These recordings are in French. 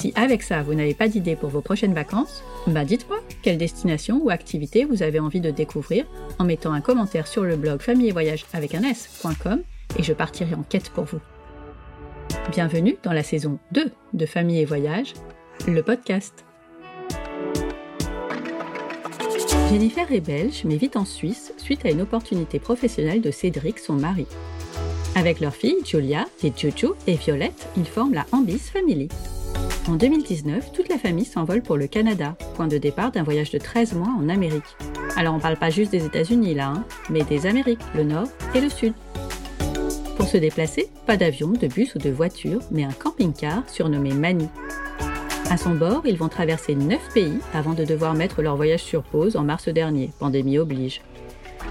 Si avec ça, vous n'avez pas d'idée pour vos prochaines vacances, bah dites-moi quelle destination ou activité vous avez envie de découvrir en mettant un commentaire sur le blog famille et voyage avec un s.com et je partirai en quête pour vous. Bienvenue dans la saison 2 de Famille et Voyage, le podcast. Jennifer est belge mais vit en Suisse suite à une opportunité professionnelle de Cédric, son mari. Avec leur fille Julia, Juju et Violette, ils forment la Ambis Family. En 2019, toute la famille s'envole pour le Canada, point de départ d'un voyage de 13 mois en Amérique. Alors on parle pas juste des États-Unis là, hein, mais des Amériques, le Nord et le Sud. Pour se déplacer, pas d'avion, de bus ou de voiture, mais un camping-car surnommé Mani. À son bord, ils vont traverser 9 pays avant de devoir mettre leur voyage sur pause en mars dernier, pandémie oblige.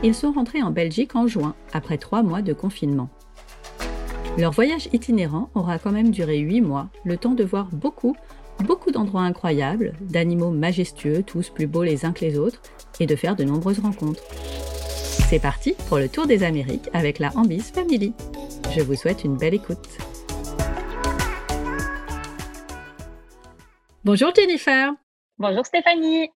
Ils sont rentrés en Belgique en juin, après 3 mois de confinement. Leur voyage itinérant aura quand même duré 8 mois, le temps de voir beaucoup, beaucoup d'endroits incroyables, d'animaux majestueux, tous plus beaux les uns que les autres, et de faire de nombreuses rencontres. C'est parti pour le tour des Amériques avec la Ambis Family. Je vous souhaite une belle écoute. Bonjour Jennifer. Bonjour Stéphanie.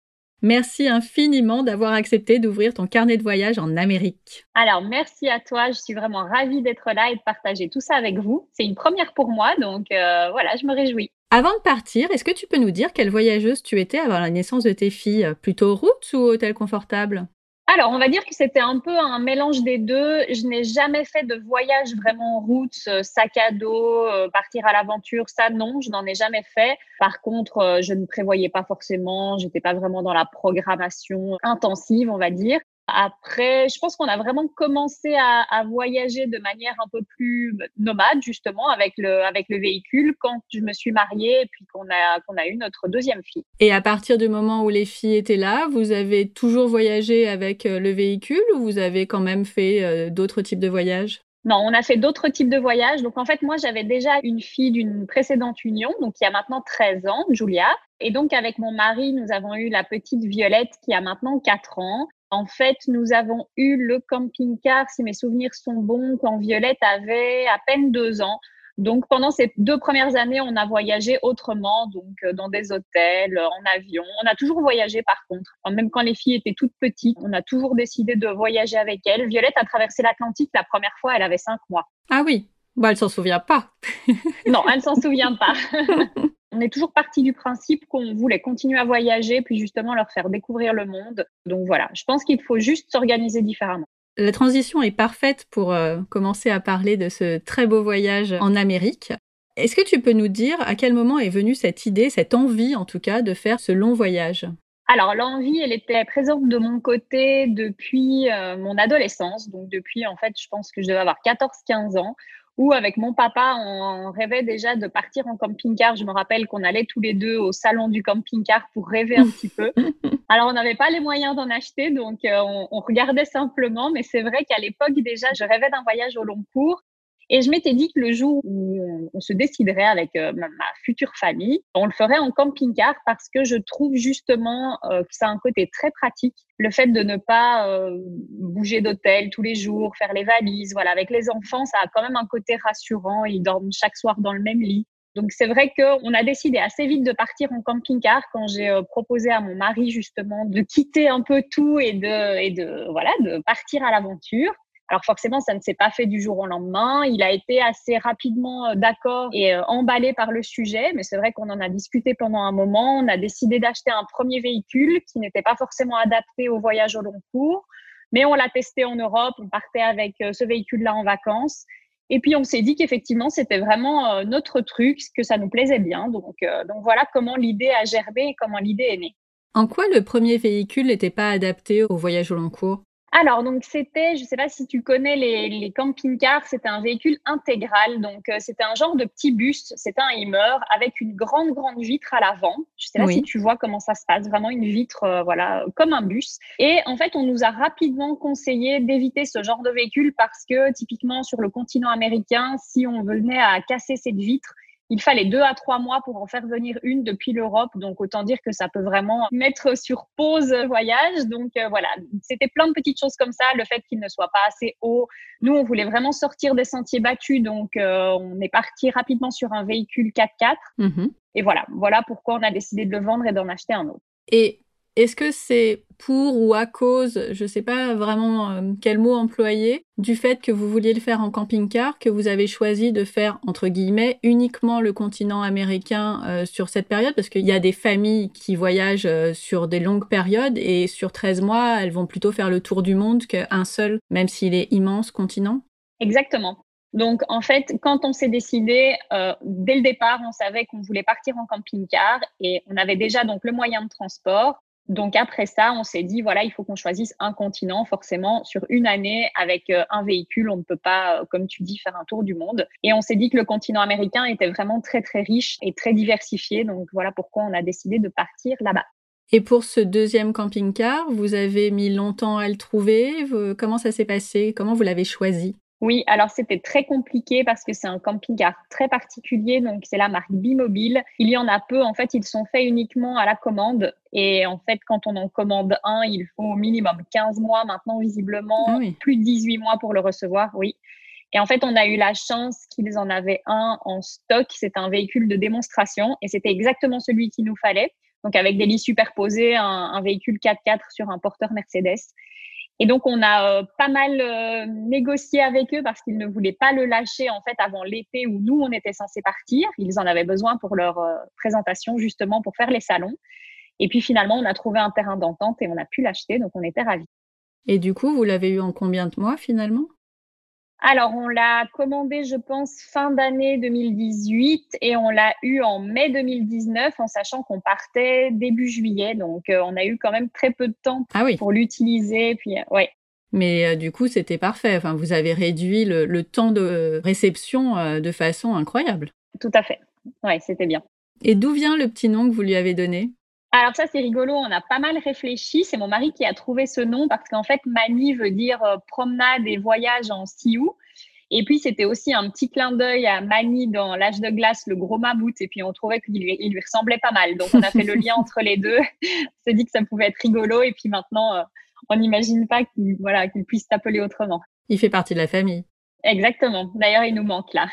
Merci infiniment d'avoir accepté d'ouvrir ton carnet de voyage en Amérique. Alors, merci à toi. Je suis vraiment ravie d'être là et de partager tout ça avec vous. C'est une première pour moi, donc euh, voilà, je me réjouis. Avant de partir, est-ce que tu peux nous dire quelle voyageuse tu étais avant la naissance de tes filles? Plutôt route ou hôtel confortable? Alors, on va dire que c'était un peu un mélange des deux. Je n'ai jamais fait de voyage vraiment en route, euh, sac à dos, euh, partir à l'aventure. Ça, non, je n'en ai jamais fait. Par contre, euh, je ne prévoyais pas forcément. J'étais pas vraiment dans la programmation intensive, on va dire. Après, je pense qu'on a vraiment commencé à, voyager de manière un peu plus nomade, justement, avec le, avec le véhicule quand je me suis mariée et puis qu'on a, qu'on a eu notre deuxième fille. Et à partir du moment où les filles étaient là, vous avez toujours voyagé avec euh, le véhicule ou vous avez quand même fait euh, d'autres types de voyages? Non, on a fait d'autres types de voyages. Donc, en fait, moi, j'avais déjà une fille d'une précédente union, donc il y a maintenant 13 ans, Julia. Et donc, avec mon mari, nous avons eu la petite Violette qui a maintenant 4 ans. En fait, nous avons eu le camping-car, si mes souvenirs sont bons, quand Violette avait à peine deux ans. Donc, pendant ces deux premières années, on a voyagé autrement, donc euh, dans des hôtels, en avion. On a toujours voyagé, par contre. Même quand les filles étaient toutes petites, on a toujours décidé de voyager avec elles. Violette a traversé l'Atlantique la première fois, elle avait cinq mois. Ah oui, bon, elle s'en souvient pas. non, elle s'en souvient pas. on est toujours parti du principe qu'on voulait continuer à voyager, puis justement leur faire découvrir le monde. Donc voilà, je pense qu'il faut juste s'organiser différemment. La transition est parfaite pour euh, commencer à parler de ce très beau voyage en Amérique. Est-ce que tu peux nous dire à quel moment est venue cette idée, cette envie en tout cas, de faire ce long voyage? Alors l'envie, elle était présente de mon côté depuis euh, mon adolescence, donc depuis en fait, je pense que je devais avoir 14-15 ans, où avec mon papa, on, rêvait déjà de partir en camping-car. Je me rappelle qu'on allait tous les deux au salon du camping-car pour rêver un petit peu. Alors, on n'avait pas les moyens d'en acheter, donc euh, on, on, regardait simplement. Mais c'est vrai qu'à l'époque, déjà, je rêvais d'un voyage au long cours. Et je m'étais dit que le jour où on, se déciderait avec euh, ma, future famille, on le ferait en camping-car parce que je trouve justement euh, que ça a un côté très pratique. Le fait de ne pas euh, bouger d'hôtel tous les jours, faire les valises, voilà, avec les enfants, ça a quand même un côté rassurant. Ils dorment chaque soir dans le même lit. Donc c'est vrai qu'on a décidé assez vite de partir en camping-car quand j'ai proposé à mon mari justement de quitter un peu tout et de, et de voilà de partir à l'aventure. Alors forcément, ça ne s'est pas fait du jour au lendemain. Il a été assez rapidement euh, d'accord et euh, emballé par le sujet, mais c'est vrai qu'on en a discuté pendant un moment. On a décidé d'acheter un premier véhicule qui n'était pas forcément adapté au voyage au long cours, mais on l'a testé en Europe. On partait avec euh, ce véhicule-là en vacances. Et puis on s'est dit qu'effectivement c'était vraiment notre truc, que ça nous plaisait bien. Donc, donc voilà comment l'idée a gerbé et comment l'idée est née. En quoi le premier véhicule n'était pas adapté au voyage au long cours? Alors, donc c'était, je ne sais pas si tu connais les, les camping-cars, c'était un véhicule intégral. Donc, euh, c'était un genre de petit bus, c'était un Hummer avec une grande, grande vitre à l'avant. Je ne sais pas si tu vois comment ça se passe, vraiment une vitre, euh, voilà, comme un bus. Et en fait, on nous a rapidement conseillé d'éviter ce genre de véhicule parce que, typiquement, sur le continent américain, si on venait à casser cette vitre, il fallait deux à trois mois pour en faire venir une depuis l'Europe. Donc, autant dire que ça peut vraiment mettre sur pause le voyage. Donc, euh, voilà, c'était plein de petites choses comme ça. Le fait qu'il ne soit pas assez haut. Nous, on voulait vraiment sortir des sentiers battus. Donc, euh, on est parti rapidement sur un véhicule 4x4. Mm-hmm. Et voilà, voilà pourquoi on a décidé de le vendre et d'en acheter un autre. Et est-ce que c'est pour ou à cause, je ne sais pas vraiment euh, quel mot employer, du fait que vous vouliez le faire en camping-car, que vous avez choisi de faire, entre guillemets, uniquement le continent américain euh, sur cette période? Parce qu'il y a des familles qui voyagent euh, sur des longues périodes et sur 13 mois, elles vont plutôt faire le tour du monde qu'un seul, même s'il est immense, continent? Exactement. Donc, en fait, quand on s'est décidé, dès le départ, on savait qu'on voulait partir en camping-car et on avait déjà donc le moyen de transport. Donc après ça, on s'est dit, voilà, il faut qu'on choisisse un continent, forcément, sur une année, avec euh, un véhicule, on ne peut pas, euh, comme tu dis, faire un tour du monde. Et on s'est dit que le continent américain était vraiment très, très riche et très diversifié. Donc voilà pourquoi on a décidé de partir là-bas. Et pour ce deuxième camping-car, vous avez mis longtemps à le trouver. Comment ça s'est passé? Comment vous l'avez choisi? Oui, alors c'était très compliqué parce que c'est un camping-car très particulier, donc c'est la marque Bimobile. Il y en a peu, en fait, ils sont faits uniquement à la commande. Et en fait, quand on en commande un, il faut au minimum 15 mois maintenant, visiblement, ah plus de 18 mois pour le recevoir, oui. Et en fait, on a eu la chance qu'ils en avaient un en stock. C'est un véhicule de démonstration et c'était exactement celui qu'il nous fallait. Donc, avec des lits superposés, un, un véhicule 4x4 sur un porteur Mercedes. Et donc, on a euh, pas mal euh, négocié avec eux parce qu'ils ne voulaient pas le lâcher en fait avant l'été où nous, on était censés partir. Ils en avaient besoin pour leur euh, présentation, justement, pour faire les salons. Et puis finalement, on a trouvé un terrain d'entente et on a pu l'acheter, donc on était ravis. Et du coup, vous l'avez eu en combien de mois finalement? Alors, on l'a commandé, je pense, fin d'année 2018 et on l'a eu en mai 2019 en sachant qu'on partait début juillet. Donc, euh, on a eu quand même très peu de temps ah pour l'utiliser. Puis, euh, ouais. Mais euh, du coup, c'était parfait. Enfin, vous avez réduit le, temps de réception de façon incroyable. Tout à fait. Ouais, c'était bien. Et d'où vient le petit nom que vous lui avez donné? Alors ça, c'est rigolo, on a pas mal réfléchi. C'est mon mari qui a trouvé ce nom parce qu'en fait, Mani veut dire euh, promenade et voyage en sioux. Et puis, c'était aussi un petit clin d'œil à Mani dans L'âge de glace, le gros mammouth. Et puis, on trouvait qu'il lui, il lui ressemblait pas mal. Donc, on a fait le lien entre les deux. on s'est dit que ça pouvait être rigolo. Et puis maintenant, euh, on n'imagine pas qu'il voilà, qu'il puisse s'appeler autrement. Il fait partie de la famille. Exactement. D'ailleurs, il nous manque là.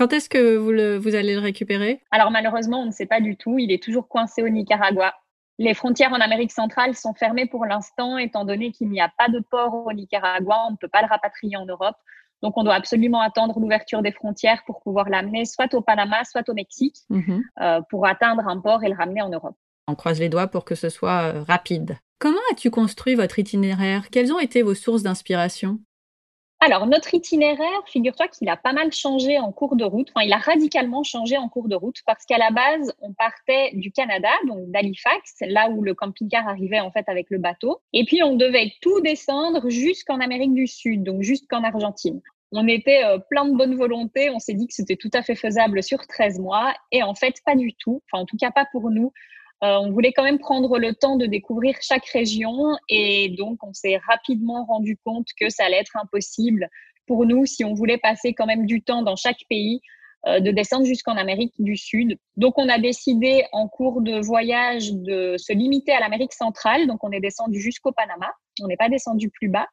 Quand est-ce que vous, vous allez le récupérer? Alors malheureusement, on ne sait pas du tout. Il est toujours coincé au Nicaragua. Les frontières en Amérique centrale sont fermées pour l'instant, étant donné qu'il n'y a pas de port au Nicaragua. On ne peut pas le rapatrier en Europe. Donc, on doit absolument attendre l'ouverture des frontières pour pouvoir l'amener soit au Panama, soit au Mexique, mhm. euh, pour atteindre un port et le ramener en Europe. On croise les doigts pour que ce soit euh, rapide. Comment as-tu construit votre itinéraire? Quelles ont été vos sources d'inspiration? Alors, notre itinéraire, figure-toi qu'il a pas mal changé en cours de route. Enfin, il a radicalement changé en cours de route parce qu'à la base, on partait du Canada, donc d'Halifax, là où le camping-car arrivait en fait avec le bateau. Et puis, on devait tout descendre jusqu'en Amérique du Sud, donc jusqu'en Argentine. On était euh, plein de bonne volonté. On s'est dit que c'était tout à fait faisable sur 13 mois. Et en fait, pas du tout. Enfin, en tout cas, pas pour nous. Euh, on voulait quand même prendre le temps de découvrir chaque région et donc on s'est rapidement rendu compte que ça allait être impossible pour nous si on voulait passer quand même du temps dans chaque pays euh, de descendre jusqu'en Amérique du Sud. Donc on a décidé en cours de voyage de se limiter à l'Amérique centrale. Donc on est descendu jusqu'au Panama. On n'est pas descendu plus bas.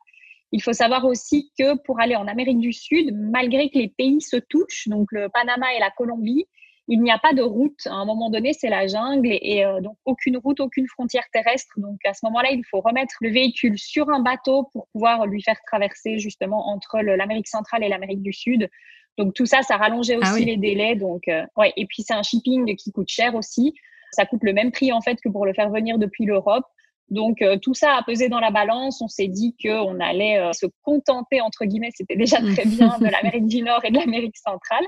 Il faut savoir aussi que pour aller en Amérique du Sud, malgré que les pays se touchent, donc le Panama et la Colombie, il n'y a pas de route. À un moment donné, c'est la jungle et, euh, donc aucune route, aucune frontière terrestre. Donc à ce moment-là, il faut remettre le véhicule sur un bateau pour pouvoir lui faire traverser justement entre l'Amérique centrale et l'Amérique du Sud. Donc tout ça, ça rallongeait ah aussi les délais. Donc euh, ouais, et puis c'est un shipping qui coûte cher aussi. Ça coûte le même prix en fait que pour le faire venir depuis l'Europe. Donc euh, tout ça a pesé dans la balance. On s'est dit qu'on allait se contenter entre guillemets, c'était déjà très bien de l'Amérique du Nord et de l'Amérique centrale.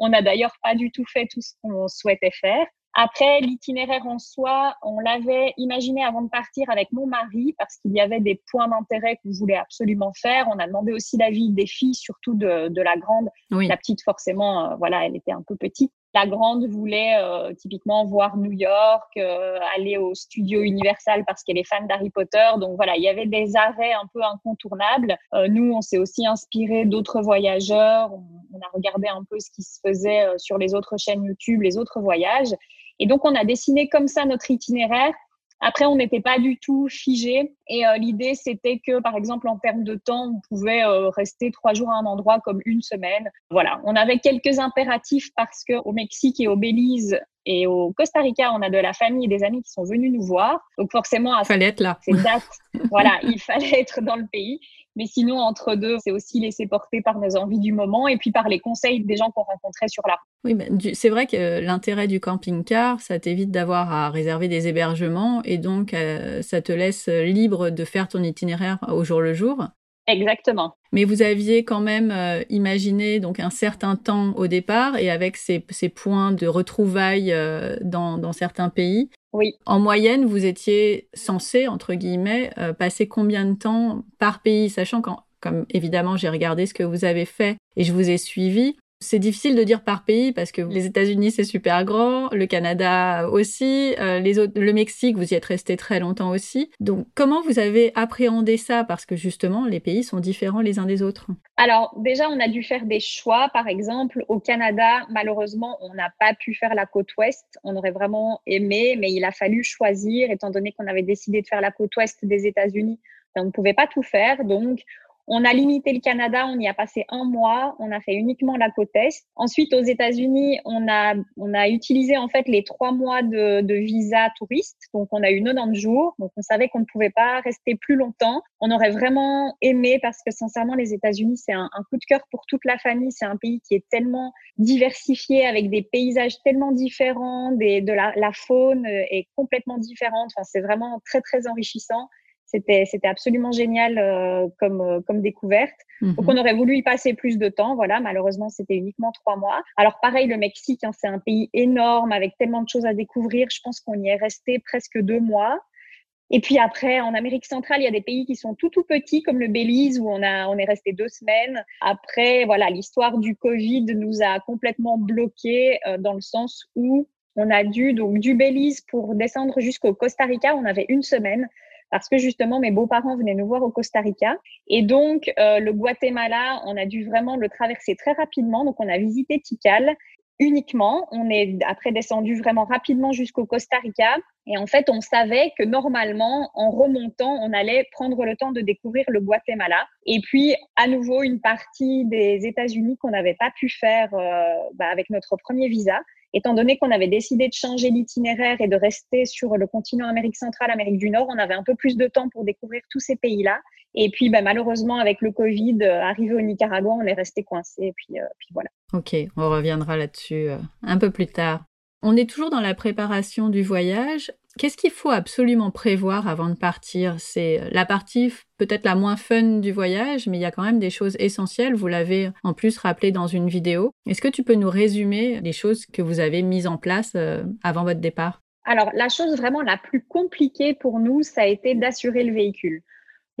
On n'a d'ailleurs pas du tout fait tout ce qu'on souhaitait faire. Après, l'itinéraire en soi, on l'avait imaginé avant de partir avec mon mari parce qu'il y avait des points d'intérêt qu'on voulait absolument faire. On a demandé aussi l'avis des filles, surtout de, de la grande. La petite, forcément, euh, voilà, elle était un peu petite. La grande voulait euh, typiquement voir New York, euh, aller au studio Universal parce qu'elle est fan d'Harry Potter. Donc voilà, il y avait des arrêts un peu incontournables. Euh, nous, on s'est aussi inspiré d'autres voyageurs. On, on, a regardé un peu ce qui se faisait sur les autres chaînes YouTube, les autres voyages. Et donc, on a dessiné comme ça notre itinéraire après, on n'était pas du tout figé. Et euh, l'idée, c'était que, par exemple, en termes de temps, on pouvait euh, rester trois jours à un endroit comme une semaine. Voilà. On avait quelques impératifs parce que au Mexique et au Belize et au Costa Rica, on a de la famille et des amis qui sont venus nous voir. Donc forcément, à fallait être là. ces dates, voilà, il fallait être dans le pays. Mais sinon, entre deux, c'est aussi laisser porter par nos envies du moment et puis par les conseils des gens qu'on rencontrait sur la route. Oui, mais c'est vrai que l'intérêt du camping-car, ça t'évite d'avoir à réserver des hébergements et donc euh, ça te laisse libre de faire ton itinéraire au jour le jour. Exactement. Mais vous aviez quand même euh, imaginé donc un certain temps au départ et avec ces, ces points de retrouvailles euh, dans, dans, certains pays. Oui. En moyenne, vous étiez censé, entre guillemets, euh, passer combien de temps par pays, sachant qu'en comme évidemment j'ai regardé ce que vous avez fait et je vous ai suivi, c'est difficile de dire par pays parce que les États-Unis c'est super grand, le Canada aussi, euh, le Mexique vous y êtes resté très longtemps aussi. Donc comment vous avez appréhendé ça? Parce que justement les pays sont différents les uns des autres Alors déjà on a dû faire des choix. Par exemple au Canada malheureusement on n'a pas pu faire la côte ouest. On aurait vraiment aimé mais il a fallu choisir étant donné qu'on avait décidé de faire la côte ouest des États-Unis. On ne pouvait pas tout faire donc on a limité le Canada, on y a passé un mois, on a fait uniquement la côte est. Ensuite, aux États-Unis, on a, on a utilisé en fait les trois mois de, de, visa touriste. Donc, on a eu 90 jours. Donc, on savait qu'on ne pouvait pas rester plus longtemps. On aurait vraiment aimé parce que sincèrement, les États-Unis, c'est un, coup de cœur pour toute la famille. C'est un pays qui est tellement diversifié avec des paysages tellement différents, des, de la, la faune est complètement différente. Enfin, c'est vraiment très, très enrichissant. C'était, c'était absolument génial euh, comme, euh, comme découverte. Donc, mhm. on aurait voulu y passer plus de temps. Voilà, malheureusement, c'était uniquement trois mois. Alors, pareil, le Mexique, hein, c'est un pays énorme avec tellement de choses à découvrir. Je pense qu'on y est resté presque deux mois. Et puis après, en Amérique centrale, il y a des pays qui sont tout tout petits, comme le Belize, où on a on est resté deux semaines. Après, voilà, l'histoire du Covid nous a complètement bloqués euh, dans le sens où on a dû donc du Belize pour descendre jusqu'au Costa Rica, on avait une semaine parce que justement mes beaux-parents venaient nous voir au Costa Rica et donc euh, le Guatemala, on a dû vraiment le traverser très rapidement. Donc on a visité Tikal uniquement. On est après descendu vraiment rapidement jusqu'au Costa Rica. Et en fait, on savait que normalement, en remontant, on allait prendre le temps de découvrir le Guatemala. Et puis, à nouveau, une partie des États-Unis qu'on n'avait pas pu faire euh, bah, avec notre premier visa étant donné qu'on avait décidé de changer l'itinéraire et de rester sur le continent Amérique centrale, Amérique du Nord, on avait un peu plus de temps pour découvrir tous ces pays-là. Et puis, bah, malheureusement, avec le Covid, euh, arrivé au Nicaragua, on est resté coincé. Puis, euh, puis voilà. Ok, on reviendra là-dessus euh, un peu plus tard. On est toujours dans la préparation du voyage. Qu'est-ce qu'il faut absolument prévoir avant de partir? C'est la partie peut-être la moins fun du voyage, mais il y a quand même des choses essentielles. Vous l'avez en plus rappelé dans une vidéo. Est-ce que tu peux nous résumer les choses que vous avez mises en place euh, avant votre départ? Alors, la chose vraiment la plus compliquée pour nous, ça a été d'assurer le véhicule.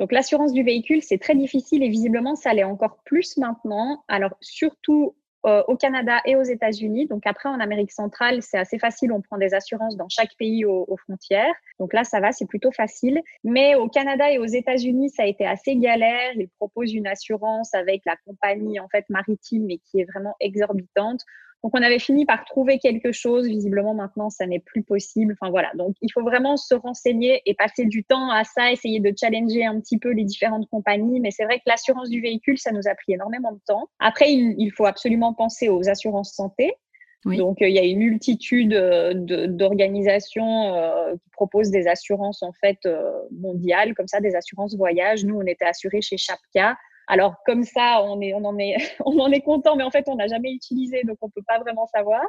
Donc l'assurance du véhicule, c'est très difficile et visiblement, ça l'est encore plus maintenant. Alors surtout euh, au Canada et aux États-Unis. Donc après, en Amérique centrale, c'est assez facile. On prend des assurances dans chaque pays aux, frontières. Donc là, ça va, c'est plutôt facile. Mais au Canada et aux États-Unis, ça a été assez galère. Ils proposent une assurance avec la compagnie en fait maritime, mais qui est vraiment exorbitante. Donc, on avait fini par trouver quelque chose. Visiblement, maintenant, ça n'est plus possible. Enfin, voilà. Donc, il faut vraiment se renseigner et passer du temps à ça, essayer de challenger un petit peu les différentes compagnies. Mais c'est vrai que l'assurance du véhicule, ça nous a pris énormément de temps. Après, il, faut absolument penser aux assurances santé. Donc, euh, il y a une multitude euh, d'organisations euh, qui proposent des assurances en fait mondiales, comme ça, des assurances voyage. Nous, on était assurés chez Chapka. Alors comme ça, on, est, on, en est, on en est content, mais en fait, on n'a jamais utilisé, donc on peut pas vraiment savoir.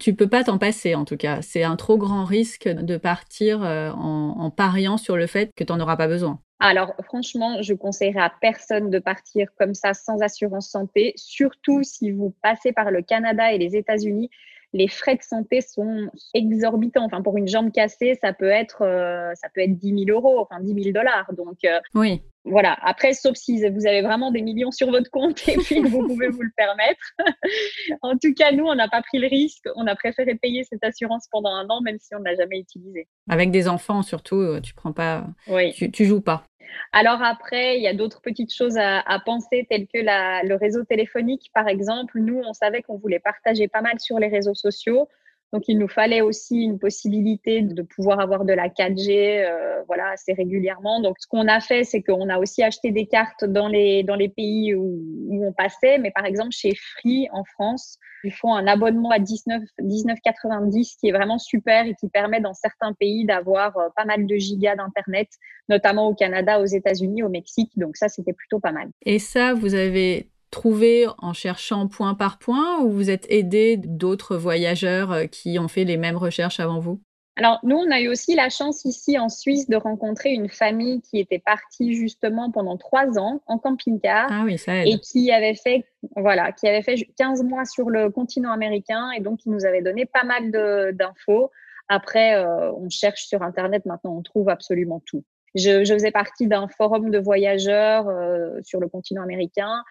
Tu peux pas t'en passer en tout cas. C'est un trop grand risque de partir euh, en, pariant sur le fait que tu n'en auras pas besoin. Alors franchement, je conseillerais à personne de partir comme ça sans assurance santé, surtout si vous passez par le Canada et les États-Unis. Les frais de santé sont exorbitants. Enfin, pour une jambe cassée, ça peut être, euh, ça peut être 10 000 euros, enfin 10 000 dollars. Donc, euh, oui. Voilà. Après, sauf si vous avez vraiment des millions sur votre compte et puis vous pouvez vous le permettre. en tout cas, nous, on n'a pas pris le risque. On a préféré payer cette assurance pendant un an, même si on ne l'a jamais utilisée. Avec des enfants, surtout, euh, tu prends pas, oui. tu, tu joues pas. Alors après, il y a d'autres petites choses à, penser, telles que le réseau téléphonique, par exemple. Nous, on savait qu'on voulait partager pas mal sur les réseaux sociaux. Donc, il nous fallait aussi une possibilité de pouvoir avoir de la 4G, euh, voilà, assez régulièrement. Donc, ce qu'on a fait, c'est qu'on a aussi acheté des cartes dans les, dans les pays où, où, on passait. Mais par exemple, chez Free en France, ils font un abonnement à 19, 19,90 qui est vraiment super et qui permet dans certains pays d'avoir euh, pas mal de gigas d'Internet, notamment au Canada, aux États-Unis, au Mexique. Donc, ça, c'était plutôt pas mal. Et ça, vous avez trouvé en cherchant point par point ou vous êtes aidé d'autres voyageurs euh, qui ont fait les mêmes recherches avant vous? Alors, nous, on a eu aussi la chance ici en Suisse de rencontrer une famille qui était partie justement pendant trois ans en camping-car. Ah oui. Et qui avait fait, voilà, qui avait fait 15 mois sur le continent américain et donc qui nous avait donné pas mal d'infos. Après, euh, on cherche sur Internet, maintenant, on trouve absolument tout. Je, je faisais partie d'un forum de voyageurs euh, sur le continent américain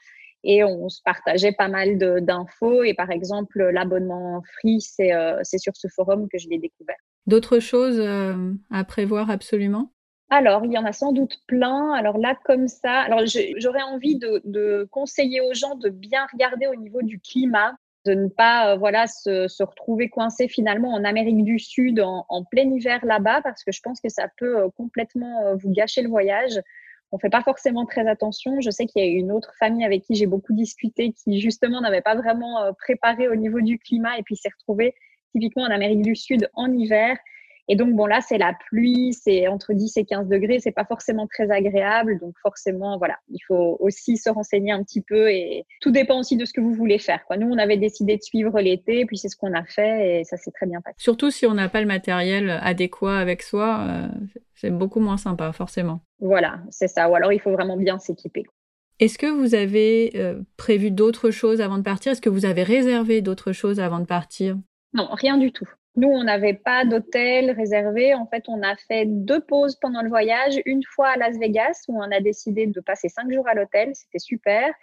et on se partageait pas mal d'infos. Et par exemple, l'abonnement free, euh, c'est sur ce forum que je l'ai découvert. D'autres choses euh, à prévoir absolument? Alors, il y en a sans doute plein. Alors là, comme ça, alors j'aurais envie de, de, conseiller aux gens de bien regarder au niveau du climat, de ne pas euh, voilà se, se, retrouver coincé finalement en Amérique du Sud en, en plein hiver là-bas, parce que je pense que ça peut complètement vous gâcher le voyage on fait pas forcément très attention. Je sais qu'il y a une autre famille avec qui j'ai beaucoup discuté qui justement n'avait pas vraiment euh, préparé au niveau du climat et puis s'est retrouvée typiquement en Amérique du Sud en hiver et donc, bon, là, c'est la pluie, c'est entre 10 et 15 degrés, c'est pas forcément très agréable. Donc, forcément, voilà, il faut aussi se renseigner un petit peu et tout dépend aussi de ce que vous voulez faire. Quoi. Nous, on avait décidé de suivre l'été, puis c'est ce qu'on a fait et ça s'est très bien passé. Surtout si on n'a pas le matériel adéquat avec soi, euh, c'est beaucoup moins sympa, forcément. Voilà, c'est ça. Ou alors, il faut vraiment bien s'équiper. Est-ce que vous avez euh, prévu d'autres choses avant de partir? Est-ce que vous avez réservé d'autres choses avant de partir? Non, rien du tout. Nous, on n'avait pas d'hôtel réservé. En fait, on a fait deux pauses pendant le voyage. Une fois à Las Vegas, où on a décidé de passer cinq jours à l'hôtel. C'était super.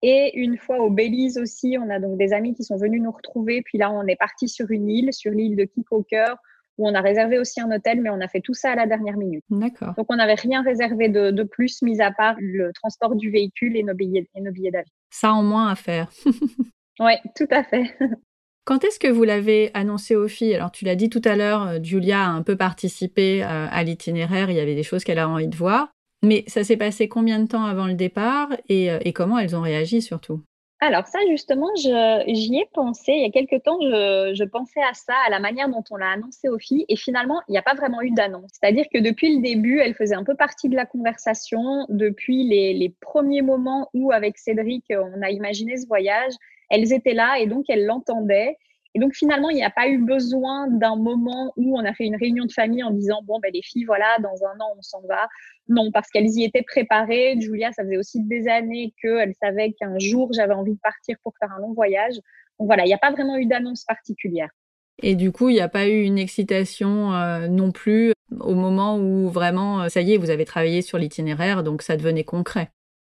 Et une fois au Belize aussi, on a donc des amis qui sont venus nous retrouver. Puis là, on est parti sur une île, sur l'île de Kikoker, où on a réservé aussi un hôtel, mais on a fait tout ça à la dernière minute. D'accord. Donc, on n'avait rien réservé de, de, plus, mis à part le transport du véhicule et nos billets, et nos billets d'avion. Ça en moins à faire. oui, tout à fait. Quand est-ce que vous l'avez annoncé aux filles? Alors, tu l'as dit tout à l'heure, euh, Julia a un peu participé euh, à l'itinéraire, il y avait des choses qu'elle a envie de voir. Mais ça s'est passé combien de temps avant le départ et, euh, comment elles ont réagi surtout? Alors ça, justement, j'y ai pensé. Il y a quelques temps, je, pensais à ça, à la manière dont on l'a annoncé aux filles. Et finalement, il n'y a pas vraiment eu d'annonce. C'est-à-dire que depuis le début, elle faisait un peu partie de la conversation. Depuis les premiers moments où, avec Cédric, on a imaginé ce voyage, elles étaient là et donc elles l'entendaient. Et donc finalement, il n'y a pas eu besoin d'un moment où on a fait une réunion de famille en disant bon ben les filles voilà dans un an on s'en va. Non, parce qu'elles y étaient préparées. Julia, ça faisait aussi des années qu'elle savait qu'un jour j'avais envie de partir pour faire un long voyage. Donc voilà, il n'y a pas vraiment eu d'annonce particulière. Et du coup, il n'y a pas eu une excitation euh, non plus au moment où vraiment, euh, ça y est, vous avez travaillé sur l'itinéraire, donc ça devenait concret.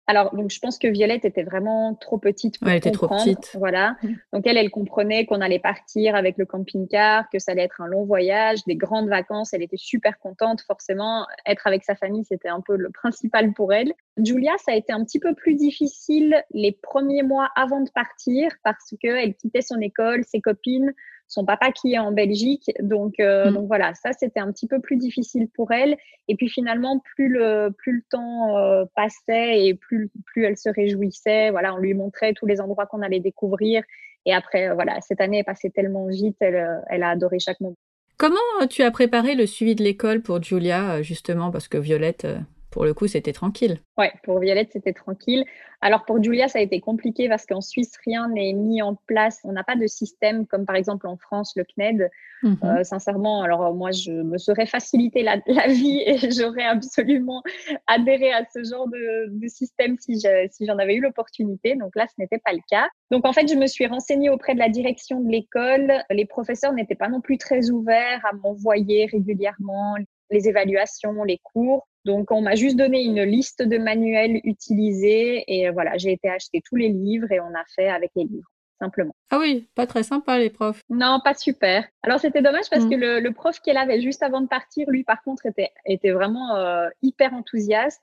Alors, donc, je pense que Violette était vraiment trop petite pour ouais, elle était trop petite. Voilà. Donc, elle, elle comprenait qu'on allait partir avec le camping-car, que ça allait être un long voyage, des grandes vacances. Elle était super contente. Forcément, être avec sa famille, c'était un peu le principal pour elle. Julia, ça a été un petit peu plus difficile les premiers mois avant de partir parce qu'elle quittait son école, ses copines son papa qui est en Belgique. Donc, euh, mm. donc voilà, ça c'était un petit peu plus difficile pour elle. Et puis finalement, plus le, plus le temps euh, passait et plus, plus elle se réjouissait. Voilà, on lui montrait tous les endroits qu'on allait découvrir. Et après, euh, voilà, cette année est passée tellement vite, elle, elle a adoré chaque moment. Comment tu as préparé le suivi de l'école pour Julia, justement, parce que Violette pour le coup, c'était tranquille. Ouais, pour Violette, c'était tranquille. Alors pour Julia, ça a été compliqué parce qu'en Suisse, rien n'est mis en place. On n'a pas de système comme par exemple en France, le CNED. Mhm. Euh, sincèrement, alors moi, je me serais facilité la, vie et j'aurais absolument adhéré à ce genre de, système si j'en avais eu l'opportunité. Donc là, ce n'était pas le cas. Donc en fait, je me suis renseignée auprès de la direction de l'école. Les professeurs n'étaient pas non plus très ouverts à m'envoyer régulièrement les évaluations, les cours. Donc, on m'a juste donné une liste de manuels utilisés et voilà, j'ai été acheter tous les livres et on a fait avec les livres, simplement. Ah oui, pas très sympa les profs. Non, pas super. Alors, c'était dommage parce que mm. le, prof qu'elle avait juste avant de partir, lui, par contre, était, était vraiment euh, hyper enthousiaste.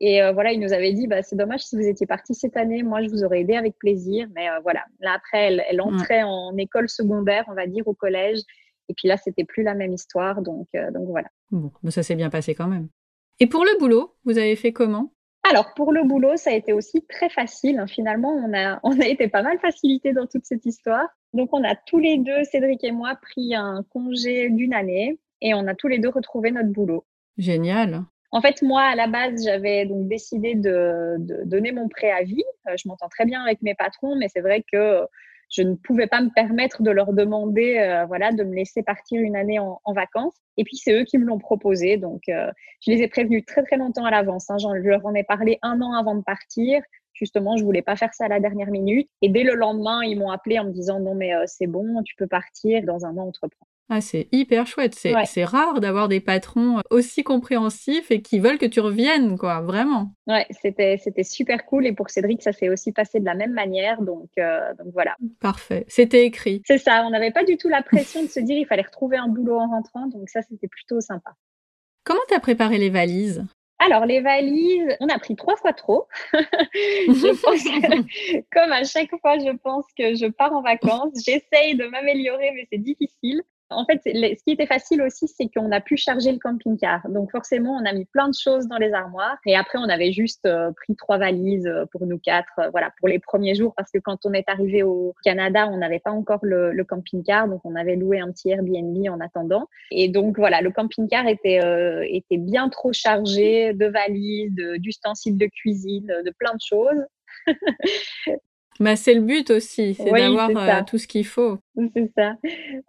Et euh, voilà, il nous avait dit, bah, c'est dommage si vous étiez parti cette année, moi je vous aurais aidé avec plaisir. Mais euh, voilà, là après, elle, entrait en école secondaire, on va dire, au collège. Et puis là, c'était plus la même histoire. Donc, donc voilà. Bon, mais ça s'est bien passé quand même. Et pour le boulot, vous avez fait comment? Alors, pour le boulot, ça a été aussi très facile. Finalement, on a, on a été pas mal facilité dans toute cette histoire. Donc, on a tous les deux, Cédric et moi, pris un congé d'une année et on a tous les deux retrouvé notre boulot. Génial. En fait, moi, à la base, j'avais donc décidé de, de, donner mon préavis. Euh, je m'entends très bien avec mes patrons, mais c'est vrai que je ne pouvais pas me permettre de leur demander, euh, voilà, de me laisser partir une année en, vacances. Et puis c'est eux qui me l'ont proposé, donc euh, je les ai prévenus très très longtemps à l'avance. Hein. Je leur en ai parlé un an avant de partir. Justement, je voulais pas faire ça à la dernière minute. Et dès le lendemain, ils m'ont appelé en me disant non mais euh, c'est bon, tu peux partir dans un an, on. Ah, c'est hyper chouette. C'est rare d'avoir des patrons aussi compréhensifs et qui veulent que tu reviennes, quoi, vraiment. Ouais, c'était super cool. Et pour Cédric, ça s'est aussi passé de la même manière. Donc, euh, donc voilà. Parfait. C'était écrit. C'est ça. On n'avait pas du tout la pression de se dire il fallait retrouver un boulot en rentrant. Donc ça, c'était plutôt sympa. Comment tu as préparé les valises? Alors, les valises, on a pris trois fois trop. je pense comme à chaque fois, je pense que je pars en vacances. J'essaye de m'améliorer, mais c'est difficile. En fait, ce qui était facile aussi, c'est qu'on a pu charger le camping-car. Donc forcément, on a mis plein de choses dans les armoires. Et après, on avait juste euh, pris trois valises euh, pour nous quatre, euh, voilà, pour les premiers jours, parce que quand on est arrivé au Canada, on n'avait pas encore le, camping-car, donc on avait loué un petit Airbnb en attendant. Et donc voilà, le camping-car était était bien trop chargé de valises, d'ustensiles de cuisine, de plein de choses. Bah, c'est le but aussi, c'est d'avoir euh, tout ce qu'il faut. C'est ça.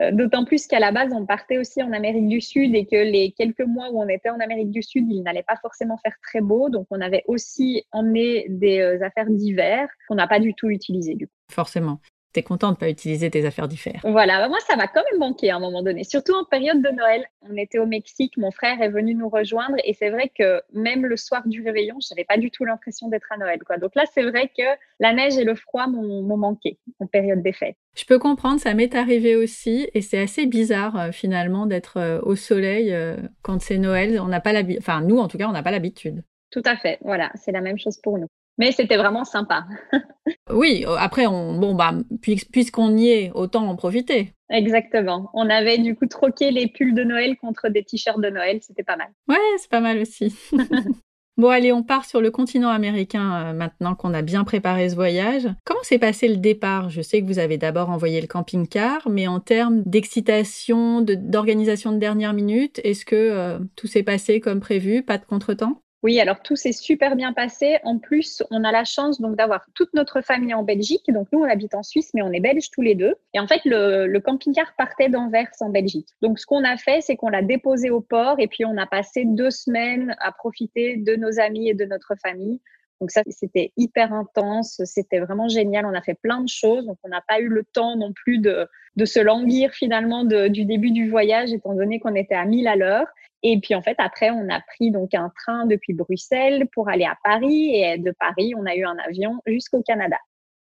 Euh, d'autant plus qu'à la base, on partait aussi en Amérique du Sud et que les quelques mois où on était en Amérique du Sud, il n'allait pas forcément faire très beau. Donc, on avait aussi emmené des euh, affaires d'hiver qu'on n'a pas du tout utilisées du coup. Forcément t'es content de pas utiliser tes affaires d'hiver. Voilà, bah, moi ça m'a quand même manqué à un moment donné, surtout en période de Noël. On était au Mexique, mon frère est venu nous rejoindre et c'est vrai que même le soir du réveillon, je n'avais pas du tout l'impression d'être à Noël. Quoi. Donc là, c'est vrai que la neige et le froid m'ont manqué en période des fêtes. Je peux comprendre, ça m'est arrivé aussi et c'est assez bizarre euh, finalement d'être euh, au soleil euh, quand c'est Noël. On n'a pas l'habitude, enfin nous en tout cas, on n'a pas l'habitude. Tout à fait, voilà, c'est la même chose pour nous. Mais c'était vraiment sympa. oui, après, on, bon, bah, puisqu'on y est, autant en profiter. Exactement. On avait du coup troqué les pulls de Noël contre des t-shirts de Noël. C'était pas mal. Ouais, c'est pas mal aussi. bon, allez, on part sur le continent américain euh, maintenant qu'on a bien préparé ce voyage. Comment s'est passé le départ? Je sais que vous avez d'abord envoyé le camping-car, mais en termes d'excitation, d'organisation de, dernière minute, est-ce que euh, tout s'est passé comme prévu? Pas de contretemps? Oui, alors tout s'est super bien passé. En plus, on a la chance donc d'avoir toute notre famille en Belgique. Donc nous, on habite en Suisse, mais on est belges tous les deux. Et en fait, le, camping-car partait d'Anvers en Belgique. Donc ce qu'on a fait, c'est qu'on l'a déposé au port et puis on a passé deux semaines à profiter de nos amis et de notre famille. Donc ça, c'était hyper intense, c'était vraiment génial. On a fait plein de choses, donc on n'a pas eu le temps non plus de, de se languir finalement du début du voyage, étant donné qu'on était à 1000 à l'heure. Et puis en fait, après, on a pris donc un train depuis Bruxelles pour aller à Paris et de Paris, on a eu un avion jusqu'au Canada.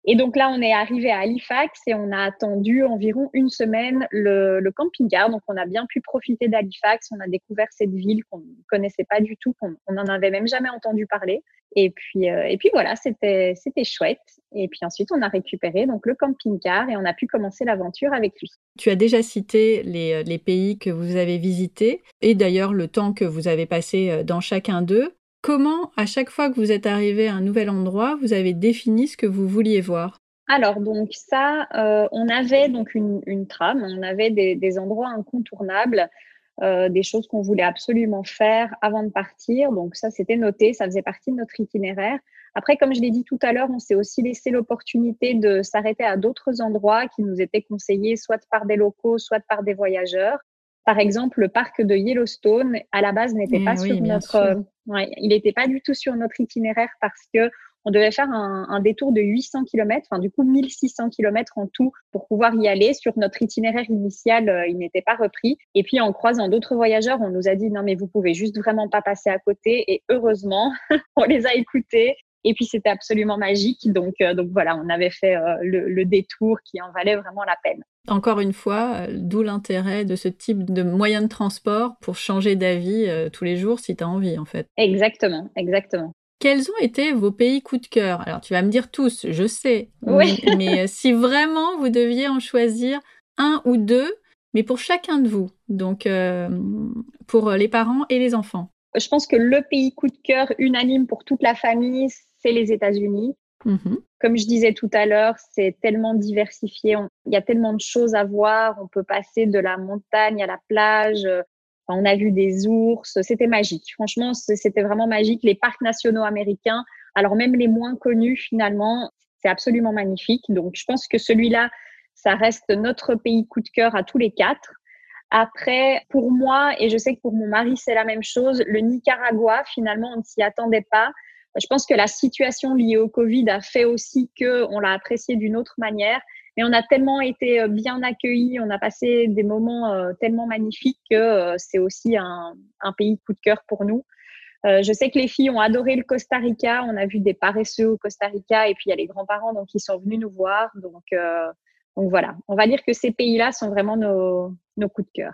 Et donc là, on est arrivé à Halifax et on a attendu environ une semaine le, camping-car. Donc on a bien pu profiter d'Halifax. On a découvert cette ville qu'on ne connaissait pas du tout, qu'on n'en avait même jamais entendu parler. Et puis, euh, et puis voilà, c'était chouette. Et puis ensuite, on a récupéré donc le camping-car et on a pu commencer l'aventure avec lui. Tu as déjà cité les, euh, les pays que vous avez visités et d'ailleurs le temps que vous avez passé euh, dans chacun d'eux. Comment, à chaque fois que vous êtes arrivé à un nouvel endroit, vous avez défini ce que vous vouliez voir? Alors donc ça, on avait donc une, trame, on avait des, des endroits incontournables des choses qu'on voulait absolument faire avant de partir. Donc ça, c'était noté, ça faisait partie de notre itinéraire. Après, comme je l'ai dit tout à l'heure, on s'est aussi laissé l'opportunité de s'arrêter à d'autres endroits qui nous étaient conseillés, soit par des locaux, soit par des voyageurs. Par exemple, le parc de Yellowstone, à la base, n'était pas sur notre, il n'était pas du tout sur notre itinéraire parce que on devait faire un, détour de 800 km, enfin du coup 1600 km en tout pour pouvoir y aller. Sur notre itinéraire initial, euh, il n'était pas repris. Et puis en croisant d'autres voyageurs, on nous a dit non mais vous pouvez juste vraiment pas passer à côté. Et heureusement, on les a écoutés. Et puis c'était absolument magique. Donc, euh, donc voilà, on avait fait euh, le, détour qui en valait vraiment la peine. Encore une fois, d'où l'intérêt de ce type de moyen de transport pour changer d'avis tous les jours si tu as envie en fait. Exactement, exactement. Quels ont été vos pays coup de cœur? Alors, tu vas me dire tous, je sais. Oui. mais, euh, si vraiment vous deviez en choisir un ou deux, mais pour chacun de vous, donc euh, pour les parents et les enfants. Je pense que le pays coup de cœur unanime pour toute la famille, c'est les États-Unis. Mm-hmm. Comme je disais tout à l'heure, c'est tellement diversifié, il y a tellement de choses à voir, on peut passer de la montagne à la plage, on a vu des ours, c'était magique. Franchement, c'était vraiment magique. Les parcs nationaux américains, alors même les moins connus finalement, c'est absolument magnifique. Donc, je pense que celui-là, ça reste notre pays coup de cœur à tous les quatre. Après, pour moi, et je sais que pour mon mari, c'est la même chose, le Nicaragua, finalement, on ne s'y attendait pas. Je pense que la situation liée au Covid a fait aussi qu'on l'a apprécié d'une autre manière. Mais on a tellement été euh, bien accueillis, on a passé des moments euh, tellement magnifiques que euh, c'est aussi un, pays coup de cœur pour nous. je sais que les filles ont adoré le Costa Rica. On a vu des paresseux au Costa Rica et puis il y a les grands-parents donc ils sont venus nous voir. Donc, donc voilà, on va dire que ces pays-là sont vraiment nos, nos coups de cœur.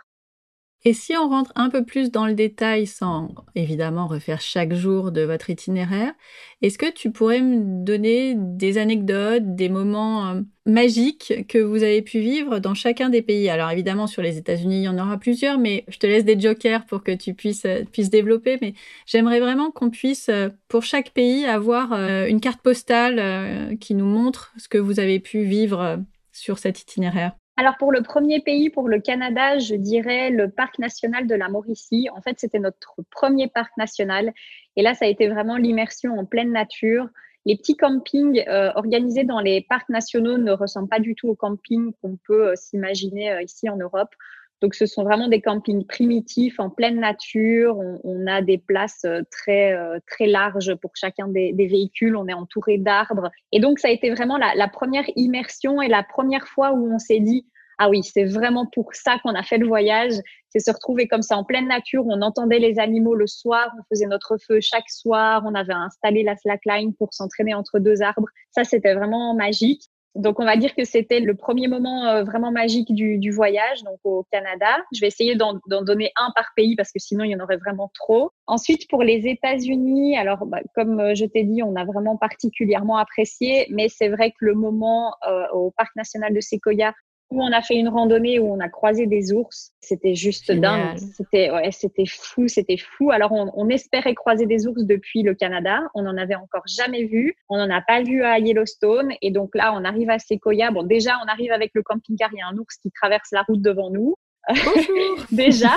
Et si on rentre un peu plus dans le détail, sans évidemment refaire chaque jour de votre itinéraire, est-ce que tu pourrais me donner des anecdotes, des moments euh, magiques que vous avez pu vivre dans chacun des pays? Alors évidemment, sur les États-Unis, il y en aura plusieurs, mais je te laisse des jokers pour que tu puisses, euh, puisses développer. Mais j'aimerais vraiment qu'on puisse, euh, pour chaque pays, avoir une carte postale qui nous montre ce que vous avez pu vivre sur cet itinéraire. Alors pour le premier pays, pour le Canada, je dirais le parc national de la Mauricie. En fait, c'était notre premier parc national. Et là, ça a été vraiment l'immersion en pleine nature. Les petits campings euh, organisés dans les parcs nationaux ne ressemblent pas du tout aux campings qu'on peut euh, s'imaginer euh, ici en Europe. Donc, ce sont vraiment des campings primitifs en pleine nature. On, a des places très très larges pour chacun des, véhicules. On est entouré d'arbres. Et donc, ça a été vraiment la, la, première immersion et la première fois où on s'est dit ah oui, c'est vraiment pour ça qu'on a fait le voyage. C'est se retrouver comme ça en pleine nature. On entendait les animaux le soir. On faisait notre feu chaque soir. On avait installé la slackline pour s'entraîner entre deux arbres. Ça, c'était vraiment magique. Donc, on va dire que c'était le premier moment euh, vraiment magique du, voyage, donc au Canada. Je vais essayer d'en donner un par pays parce que sinon, il y en aurait vraiment trop. Ensuite, pour les États-Unis, alors, bah, comme euh, je t'ai dit, on a vraiment particulièrement apprécié, mais c'est vrai que le moment euh, au Parc national de Sequoia on a fait une randonnée où on a croisé des ours. C'était juste dingue. C'était ouais, c'était fou, c'était fou. Alors on, espérait croiser des ours depuis le Canada. On n'en avait encore jamais vu. On n'en a pas vu à Yellowstone. Et donc là, on arrive à Sequoia. Bon, déjà, on arrive avec le camping-car. Il y a un ours qui traverse la route devant nous. déjà.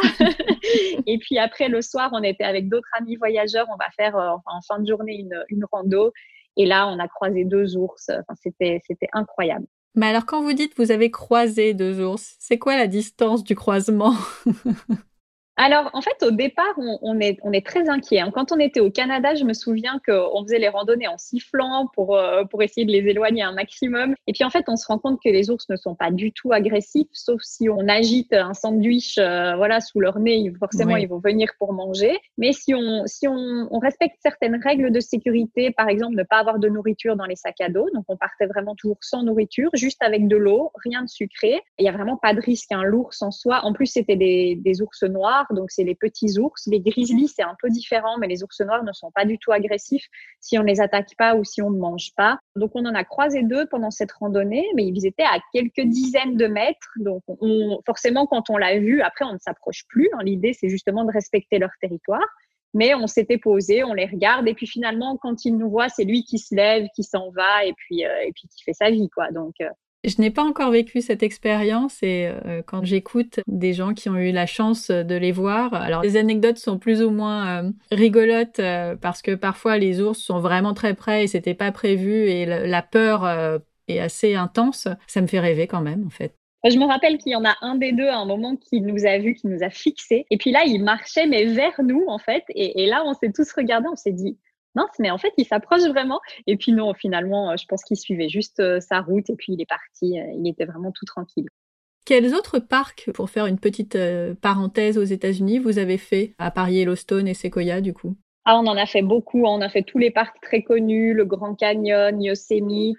et puis après, le soir, on était avec d'autres amis voyageurs. On va faire euh, en fin de journée une, une rando. Et là, on a croisé deux ours. Enfin, c'était, c'était incroyable. Mais alors, quand vous dites vous avez croisé deux ours, c'est quoi la distance du croisement? Alors, en fait, au départ, on, est, on est très inquiet. Hein. Quand on était au Canada, je me souviens qu'on faisait les randonnées en sifflant pour, euh, pour essayer de les éloigner un maximum. Et puis, en fait, on se rend compte que les ours ne sont pas du tout agressifs, sauf si on agite un sandwich euh, voilà, sous leur nez, forcément, ils vont venir pour manger. Mais si, on, si on, on, respecte certaines règles de sécurité, par exemple, ne pas avoir de nourriture dans les sacs à dos, donc on partait vraiment toujours sans nourriture, juste avec de l'eau, rien de sucré. Il n'y a vraiment pas de risque, un l'ours en soi. En plus, c'était des, des ours noirs donc c'est les petits ours. Les grizzlies, c'est un peu différent, mais les ours noirs ne sont pas du tout agressifs si on ne les attaque pas ou si on ne mange pas. Donc on en a croisé deux pendant cette randonnée, mais ils étaient à quelques dizaines de mètres. Donc forcément, quand on l'a vu, après on ne s'approche plus. Hein. L'idée, c'est justement de respecter leur territoire. Mais on s'était posé, on les regarde, et puis finalement, quand il nous voit, c'est lui qui se lève, qui s'en va, et puis, euh, et puis qui fait sa vie, quoi. Donc, euh, Je n'ai pas encore vécu cette expérience et euh, quand j'écoute des gens qui ont eu la chance de les voir, alors les anecdotes sont plus ou moins euh, rigolotes euh, parce que parfois les ours sont vraiment très près et c'était pas prévu et la peur est assez intense. Ça me fait rêver quand même en fait. Je me rappelle qu'il y en a un des deux à un moment qui nous a vus, qui nous a fixés. Et puis là, il marchait, mais vers nous, en fait. Et, et là, on s'est tous regardés, on s'est dit, mais en fait, il s'approche vraiment. Et puis non, finalement, euh, je pense qu'il suivait juste euh, sa route et puis il est parti. Euh, il était vraiment tout tranquille. Quels autres parcs, pour faire une petite parenthèse aux États-Unis, vous avez fait à part Yellowstone et Sequoia du coup? Ah, on en a fait beaucoup. On a fait tous les parcs très connus, le Grand Canyon, Yosemite,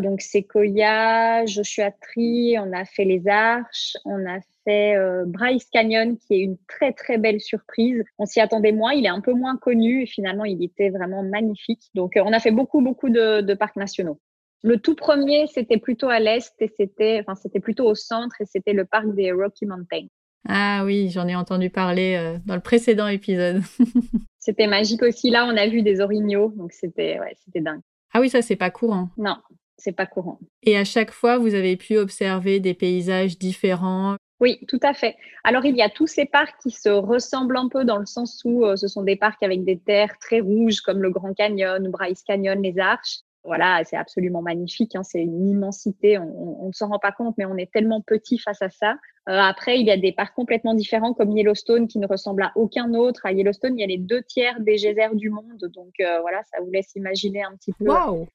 donc Sequoia, Joshua Tree. On a fait les Arches. On a fait euh, Bryce Canyon, qui est une très très belle surprise. On s'y attendait moins, il est un peu moins connu et finalement il était vraiment magnifique. Donc euh, on a fait beaucoup beaucoup de, parcs nationaux. Le tout premier, c'était plutôt à l'est et c'était, enfin c'était plutôt au centre et c'était le parc des Rocky Mountains. Ah oui, j'en ai entendu parler euh, dans le précédent épisode. c'était magique aussi. Là, on a vu des orignaux, donc c'était ouais, c'était dingue. Ah oui, ça c'est pas courant. Non, c'est pas courant. Et à chaque fois, vous avez pu observer des paysages différents? Oui, tout à fait. Alors, il y a tous ces parcs qui se ressemblent un peu dans le sens où euh, ce sont des parcs avec des terres très rouges comme le Grand Canyon ou Bryce Canyon, les Arches. Voilà, c'est absolument magnifique. Hein, c'est une immensité. On ne s'en rend pas compte, mais on est tellement petit face à ça. Euh, après, il y a des parcs complètement différents comme Yellowstone qui ne ressemble à aucun autre. À Yellowstone, il y a les deux tiers des geysers du monde. Donc euh, voilà, ça vous laisse imaginer un petit peu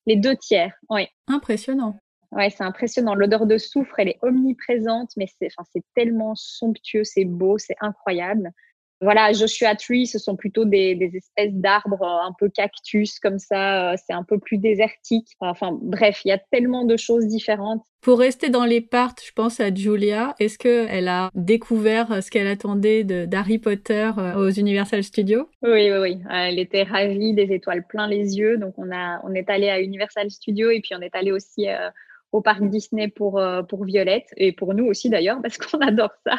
les deux tiers. Oui. Impressionnant. Ouais, c'est impressionnant. L'odeur de soufre, elle est omniprésente, mais c'est, enfin, c'est tellement somptueux, c'est beau, c'est incroyable. Voilà, Joshua Tree, ce sont plutôt des, des espèces d'arbres euh, un peu cactus comme ça. Euh, c'est un peu plus désertique. Enfin, bref, il y a tellement de choses différentes. Pour rester dans les parts, je pense à Julia. Est-ce qu'elle a découvert ce qu'elle attendait de, d'Harry Potter euh, aux Universal Studios? Oui, oui, oui. Elle était ravie, des étoiles plein les yeux. Donc, on, a, on est allé à Universal Studios et puis on est allé aussi au parc Disney pour, euh, pour Violette et pour nous aussi d'ailleurs parce qu'on adore ça.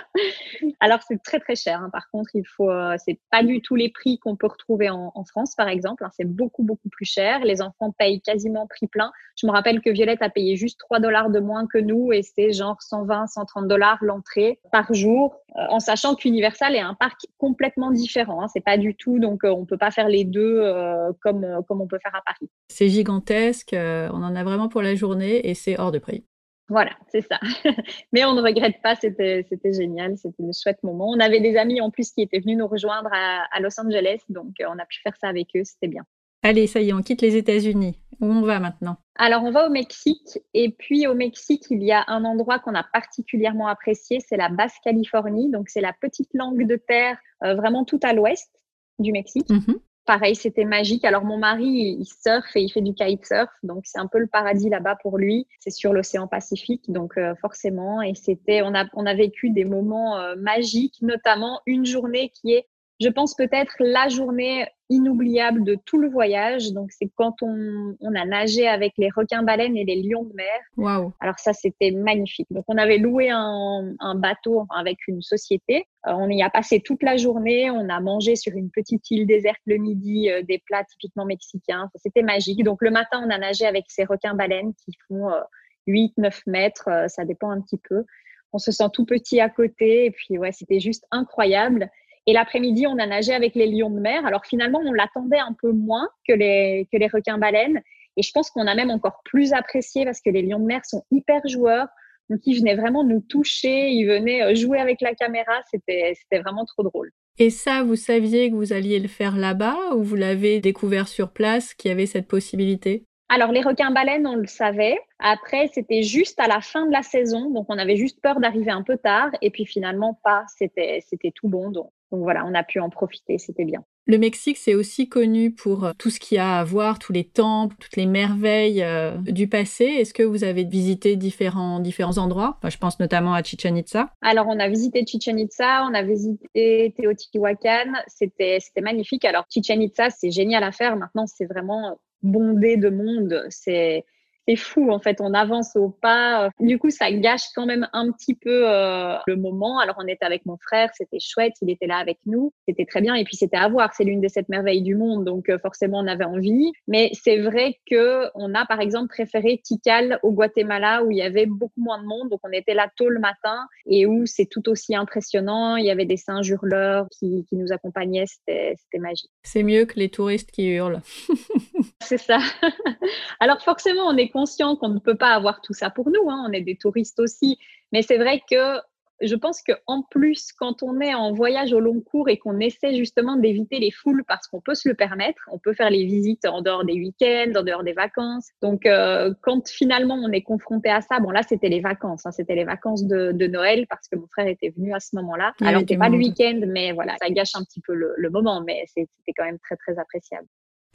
Alors c'est très très cher. Hein. Par contre, il faut, euh, c'est pas du tout les prix qu'on peut retrouver en, France par exemple. Hein. C'est beaucoup beaucoup plus cher. Les enfants payent quasiment prix plein. Je me rappelle que Violette a payé juste 3 dollars de moins que nous et c'est genre 120, 130 dollars l'entrée par jour, euh, en sachant qu'Universal est un parc complètement différent. Hein. C'est pas du tout donc on peut pas faire les deux comme comme on peut faire à Paris. C'est gigantesque. on en a vraiment pour la journée et c'est de prix. Voilà, c'est ça. Mais on ne regrette pas, c'était génial, c'était un chouette moment. On avait des amis en plus qui étaient venus nous rejoindre à, Los Angeles, donc euh, on a pu faire ça avec eux, c'était bien. Allez, ça y est, on quitte les États-Unis. Où on va maintenant? Alors, on va au Mexique. Et puis, au Mexique, il y a un endroit qu'on a particulièrement apprécié, c'est la Basse-Californie. Donc, c'est la petite langue de terre euh, vraiment tout à l'ouest du Mexique. Mm-hmm pareil, c'était magique. Alors mon mari, il surfe et il fait du kitesurf, donc c'est un peu le paradis là-bas pour lui. C'est sur l'océan Pacifique, donc euh, forcément. Et c'était, on a, on a vécu des moments euh, magiques, notamment une journée qui est je pense peut-être la journée inoubliable de tout le voyage. Donc, c'est quand on, on, a nagé avec les requins-baleines et les lions de mer. Waouh. Alors, ça, c'était magnifique. Donc, on avait loué un, un bateau avec une société. Euh, on y a passé toute la journée. On a mangé sur une petite île déserte le midi euh, des plats typiquement mexicains. C'était magique. Donc, le matin, on a nagé avec ces requins-baleines qui font 8, euh, 9 mètres. ça dépend un petit peu. On se sent tout petit à côté. Et puis, ouais, c'était juste incroyable. Et l'après-midi, on a nagé avec les lions de mer. Alors finalement, on l'attendait un peu moins que les, que les requins-baleines. Et je pense qu'on a même encore plus apprécié parce que les lions de mer sont hyper joueurs. Donc, ils venaient vraiment nous toucher, ils venaient euh, jouer avec la caméra. C'était, c'était vraiment trop drôle. Et ça, vous saviez que vous alliez le faire là-bas ou vous l'avez découvert sur place qu'il y avait cette possibilité? Alors, les requins-baleines, on le savait. Après, c'était juste à la fin de la saison. Donc, on avait juste peur d'arriver un peu tard. Et puis, finalement, pas. C'était, c'était tout bon. Donc, donc voilà, on a pu en profiter, c'était bien. Le Mexique, c'est aussi connu pour euh, tout ce qu'il y a à voir, tous les temples, toutes les merveilles euh, du passé. Est-ce que vous avez visité différents, différents endroits? Je pense notamment à Chichen Itza. Alors, on a visité Chichen Itza, on a visité Teotihuacan. C'était magnifique. Alors, Chichen Itza, c'est génial à faire. Maintenant, c'est vraiment bondé de monde. C'est c'est fou en fait, on avance au pas. Du coup, ça gâche quand même un petit peu euh, le moment. Alors on était avec mon frère, c'était chouette, il était là avec nous, c'était très bien. Et puis c'était à voir, c'est l'une des sept merveilles du monde, donc euh, forcément on avait envie. Mais c'est vrai que on a par exemple préféré Tikal au Guatemala où il y avait beaucoup moins de monde, donc on était là tôt le matin et où c'est tout aussi impressionnant. Il y avait des singes hurleurs qui, qui nous accompagnaient, c'était magique. C'est mieux que les touristes qui hurlent. c'est ça. Alors forcément, on est conscient qu'on ne peut pas avoir tout ça pour nous. Hein. On est des touristes aussi. Mais c'est vrai que je pense qu'en plus, quand on est en voyage au long cours et qu'on essaie justement d'éviter les foules parce qu'on peut se le permettre, on peut faire les visites en dehors des week-ends, en dehors des vacances. Donc, euh, quand finalement on est confronté à ça, bon là c'était les vacances, hein, c'était les vacances de, Noël parce que mon frère était venu à ce moment-là. Alors c'était pas le week-end, mais voilà, ça gâche un petit peu le moment, mais c'était quand même très très appréciable.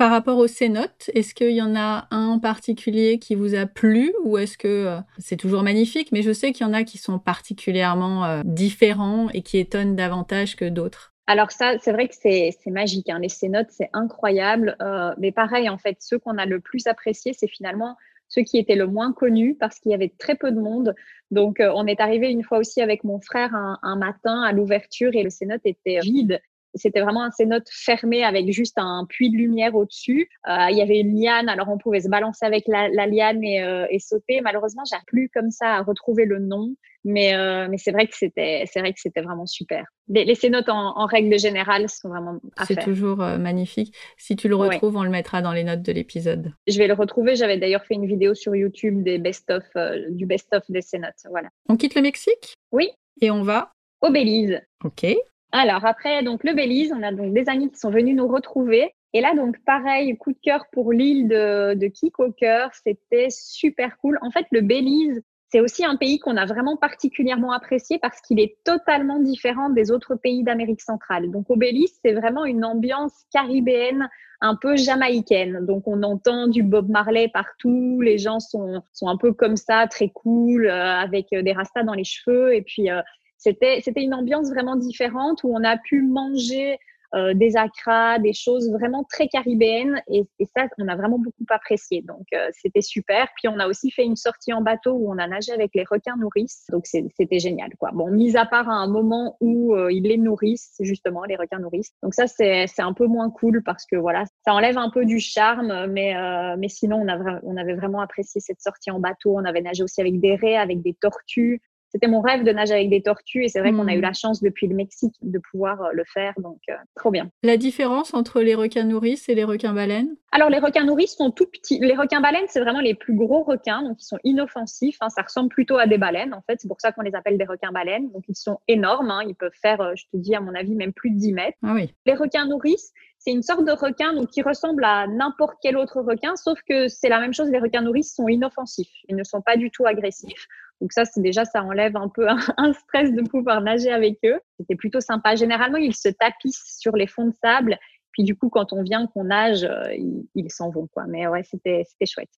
Par rapport aux cénotes, est-ce qu'il y en a un en particulier qui vous a plu ou est-ce que euh, c'est toujours magnifique, mais je sais qu'il y en a qui sont particulièrement euh, différents et qui étonnent davantage que d'autres alors ça, c'est vrai que c'est magique. Hein. Les cénotes, c'est incroyable. Euh, mais pareil, en fait, ceux qu'on a le plus appréciés, c'est finalement ceux qui étaient le moins connus parce qu'il y avait très peu de monde. Donc, on est arrivé une fois aussi avec mon frère un, un matin à l'ouverture et le cénote était vide. C'était vraiment un cénote fermé avec juste un puits de lumière au-dessus. Euh, il y avait une liane, alors on pouvait se balancer avec la, la liane et, euh, et, sauter. Malheureusement, j'ai plus comme ça à retrouver le nom, mais euh, mais c'est vrai que c'était c'est vrai que c'était vraiment super. Les, les cénotes en, en, règle générale sont vraiment à C'est toujours magnifique. Si tu le retrouves, on le mettra dans les notes de l'épisode. Je vais le retrouver. J'avais d'ailleurs fait une vidéo sur YouTube des best-of du best-of des cénotes. Voilà. On quitte le Mexique? Oui. Et on va au Belize. Ok. Alors après, donc le Belize, on a donc des amis qui sont venus nous retrouver. Et là, donc pareil, coup de cœur pour l'île de, de Kikoker, c'était super cool. En fait, le Belize, c'est aussi un pays qu'on a vraiment particulièrement apprécié parce qu'il est totalement différent des autres pays d'Amérique centrale. Donc au Belize, c'est vraiment une ambiance caribéenne un peu jamaïcaine. Donc on entend du Bob Marley partout, les gens sont, sont un peu comme ça, très cool, euh, avec des rastas dans les cheveux. Et puis euh, c'était, une ambiance vraiment différente où on a pu manger euh, des acras, des choses vraiment très caribéennes et, ça, on a vraiment beaucoup apprécié. Donc, euh, c'était super. Puis, on a aussi fait une sortie en bateau où on a nagé avec les requins nourrices. Donc, c'était génial, quoi. Bon, mis à part à un moment où euh, ils les nourrissent, justement, les requins nourrices. Donc, ça, c'est un peu moins cool parce que, voilà, ça enlève un peu du charme, mais, mais sinon, on, a, on avait vraiment apprécié cette sortie en bateau. On avait nagé aussi avec des raies, avec des tortues c'était mon rêve de nager avec des tortues et c'est vrai qu'on a eu hmm. la chance depuis le Mexique de pouvoir euh, le faire, donc euh, trop bien. La différence entre les requins nourrices et les requins baleines? Alors les requins nourrices sont tout petits. Les requins baleines, c'est vraiment les plus gros requins, donc ils sont inoffensifs. Hein. ça ressemble plutôt à des baleines en fait, c'est pour ça qu'on les appelle des requins baleines. Donc ils sont énormes, hein. ils peuvent faire, euh, je te dis à mon avis, même plus de 10 mètres. Ah oui. Les requins nourrices, c'est une sorte de requin donc qui ressemble à n'importe quel autre requin, sauf que c'est la même chose. Les requins nourrices sont inoffensifs, ils ne sont pas du tout agressifs. Donc ça, c'est déjà, ça enlève un peu un, stress de pouvoir nager avec eux. C'était plutôt sympa. Généralement, ils se tapissent sur les fonds de sable. Puis du coup, quand on vient, qu'on nage, euh, ils s'en vont, quoi. Mais ouais, c'était, c'était chouette.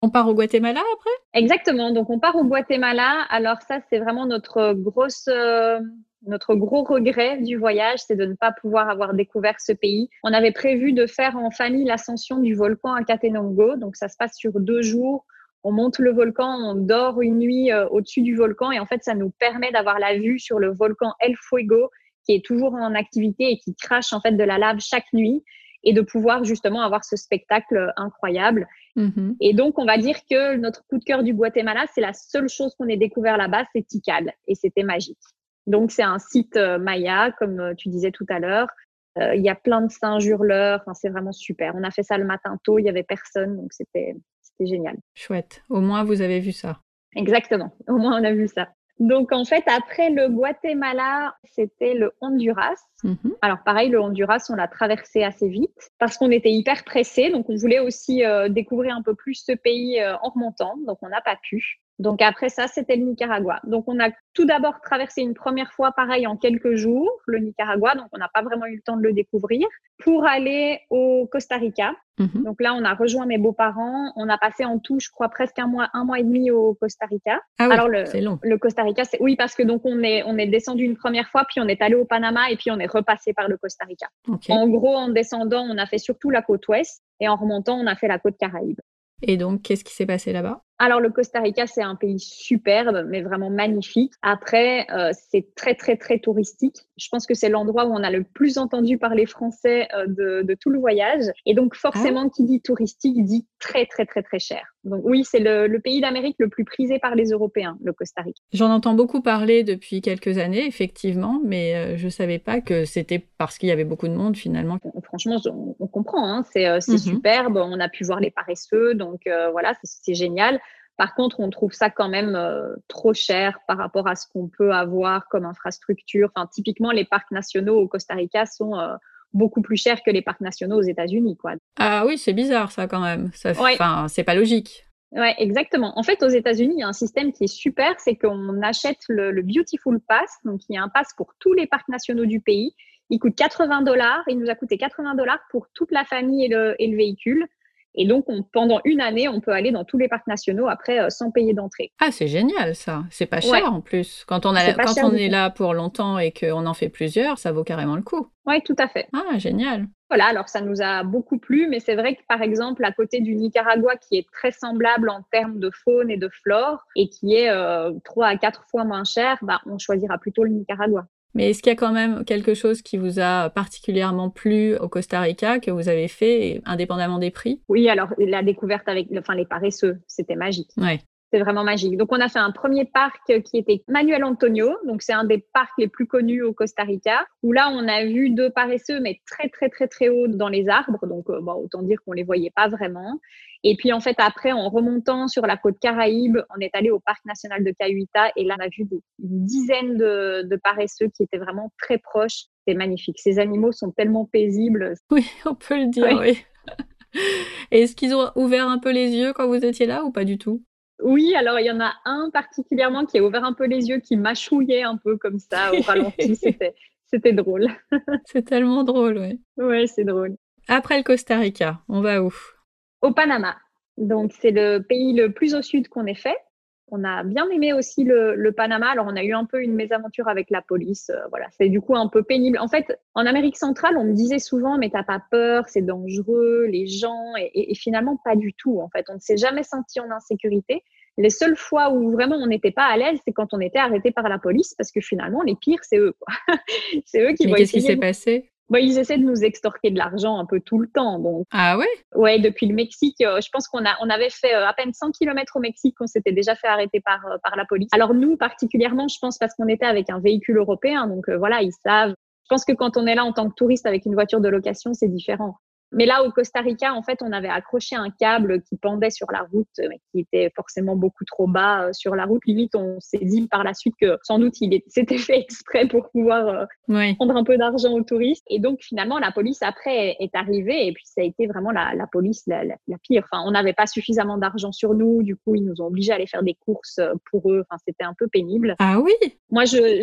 On part au Guatemala après? Exactement. Donc on part au Guatemala. Alors ça, c'est vraiment notre grosse, euh, notre gros regret du voyage, c'est de ne pas pouvoir avoir découvert ce pays. On avait prévu de faire en famille l'ascension du volcan Acatenango. Donc ça se passe sur deux jours on monte le volcan, on dort une nuit euh, au-dessus du volcan et en fait, ça nous permet d'avoir la vue sur le volcan El Fuego qui est toujours en activité et qui crache en fait de la lave chaque nuit et de pouvoir justement avoir ce spectacle incroyable. Mm-hmm. Et donc, on va dire que notre coup de cœur du Guatemala, c'est la seule chose qu'on ait découvert là-bas, c'est Tikal et c'était magique. Donc, c'est un site euh, maya, comme euh, tu disais tout à l'heure. Il y a plein de singes hurleurs, enfin, c'est vraiment super. On a fait ça le matin tôt, il y avait personne, donc c'était c'était génial. Chouette. Au moins, vous avez vu ça. Exactement. Au moins, on a vu ça. Donc, en fait, après le Guatemala, c'était le Honduras. Mhm. Alors, pareil, le Honduras, on l'a traversé assez vite parce qu'on était hyper pressé. Donc, on voulait aussi euh, découvrir un peu plus ce pays euh, en remontant. Donc, on n'a pas pu. Donc après ça, c'était le Nicaragua. Donc on a tout d'abord traversé une première fois, pareil, en quelques jours, le Nicaragua. Donc on n'a pas vraiment eu le temps de le découvrir. Pour aller au Costa Rica. Mhm. Donc là, on a rejoint mes beaux-parents. On a passé en tout, je crois, presque un mois, un mois et demi au Costa Rica. Ah oui, Alors le, long. le Costa Rica, c'est oui parce que donc on est on est descendu une première fois, puis on est allé au Panama et puis on est repassé par le Costa Rica. En gros, en descendant, on a fait surtout la côte ouest et en remontant, on a fait la côte Caraïbe. Et donc, qu'est-ce qui s'est passé là-bas? Alors le Costa Rica, c'est un pays superbe, mais vraiment magnifique. Après, euh, c'est très très très touristique. Je pense que c'est l'endroit où on a le plus entendu parler français euh, de, tout le voyage. Et donc forcément, ah. qui dit touristique dit très très très très cher. Donc oui, c'est le, pays d'Amérique le plus prisé par les Européens, le Costa Rica. J'en entends beaucoup parler depuis quelques années, effectivement, mais euh, je savais pas que c'était parce qu'il y avait beaucoup de monde finalement. Franchement, on, comprend. Hein. C'est mhm. superbe. On a pu voir les paresseux, donc voilà, c'est génial. Par contre, on trouve ça quand même euh, trop cher par rapport à ce qu'on peut avoir comme infrastructure. Enfin, typiquement, les parcs nationaux au Costa Rica sont euh, beaucoup plus chers que les parcs nationaux aux États-Unis, quoi. Ah oui, c'est bizarre ça quand même. Ça, Enfin, c'est pas logique. Ouais, exactement. En fait, aux États-Unis, il y a un système qui est super, c'est qu'on achète le, le, Beautiful Pass, donc il y a un pass pour tous les parcs nationaux du pays. Il coûte 80 dollars. Il nous a coûté 80 dollars pour toute la famille et le, et le véhicule. Et donc, pendant une année, on peut aller dans tous les parcs nationaux après euh, sans payer d'entrée. Ah, c'est génial ça. C'est pas cher en plus. Quand on, a, quand on est là pour longtemps et qu'on en fait plusieurs, ça vaut carrément le coup. Oui, tout à fait. Ah, génial. Voilà, alors ça nous a beaucoup plu, mais c'est vrai que par exemple, à côté du Nicaragua, qui est très semblable en termes de faune et de flore, et qui est euh, trois à quatre fois moins cher, bah, on choisira plutôt le Nicaragua. Mais est-ce qu'il y a quand même quelque chose qui vous a particulièrement plu au Costa Rica que vous avez fait, indépendamment des prix? Oui, alors la découverte avec enfin, les paresseux, c'était magique. Ouais. C'est vraiment magique. Donc, on a fait un premier parc qui était Manuel Antonio. Donc, c'est un des parcs les plus connus au Costa Rica, où là, on a vu deux paresseux, mais très, très, très, très haut dans les arbres. Donc, euh, bon, autant dire qu'on les voyait pas vraiment. Et puis, en fait, après, en remontant sur la côte Caraïbe, on est allé au parc national de Cayuita et là, on a vu des, une dizaine de, de paresseux qui étaient vraiment très proches. C'est magnifique. Ces animaux sont tellement paisibles. Oui, on peut le dire, oui. Est-ce qu'ils ont ouvert un peu les yeux quand vous étiez là ou pas du tout? Oui, alors il y en a un particulièrement qui a ouvert un peu les yeux, qui mâchouillait un peu comme ça au ralenti. C'était, c'était drôle. c'est tellement drôle, oui. Oui, c'est drôle. Après le Costa Rica, on va où? Au Panama. Donc c'est le pays le plus au sud qu'on ait fait. On a bien aimé aussi le, Panama. Alors, on a eu un peu une mésaventure avec la police. Euh, voilà, c'est du coup un peu pénible. En fait, en Amérique centrale, on me disait souvent, mais t'as pas peur, c'est dangereux, les gens, et, finalement, pas du tout. En fait, on ne s'est jamais senti en insécurité. Les seules fois où vraiment on n'était pas à l'aise, c'est quand on était arrêté par la police, parce que finalement, les pires, c'est eux. c'est eux qui mais Qu'est-ce qui s'est passé? Bah, ils essaient de nous extorquer de l'argent un peu tout le temps. Donc. Ah ouais? Ouais, depuis le Mexique, euh, je pense qu'on a, on avait fait euh, à peine 100 km au Mexique qu'on s'était déjà fait arrêter par, euh, par la police. Alors nous, particulièrement, je pense parce qu'on était avec un véhicule européen, donc voilà, ils savent. Je pense que quand on est là en tant que touriste avec une voiture de location, c'est différent. Mais là, au Costa Rica, en fait, on avait accroché un câble qui pendait sur la route, mais qui était forcément beaucoup trop bas euh, sur la route. Limite, on s'est dit par la suite que sans doute il s'était fait exprès pour pouvoir euh, prendre un peu d'argent aux touristes. Et donc, finalement, la police après est arrivée et puis ça a été vraiment la, la police la, la, pire. Enfin, on n'avait pas suffisamment d'argent sur nous. Du coup, ils nous ont obligés à aller faire des courses euh, pour eux. Enfin, c'était un peu pénible. Ah oui? Moi, je,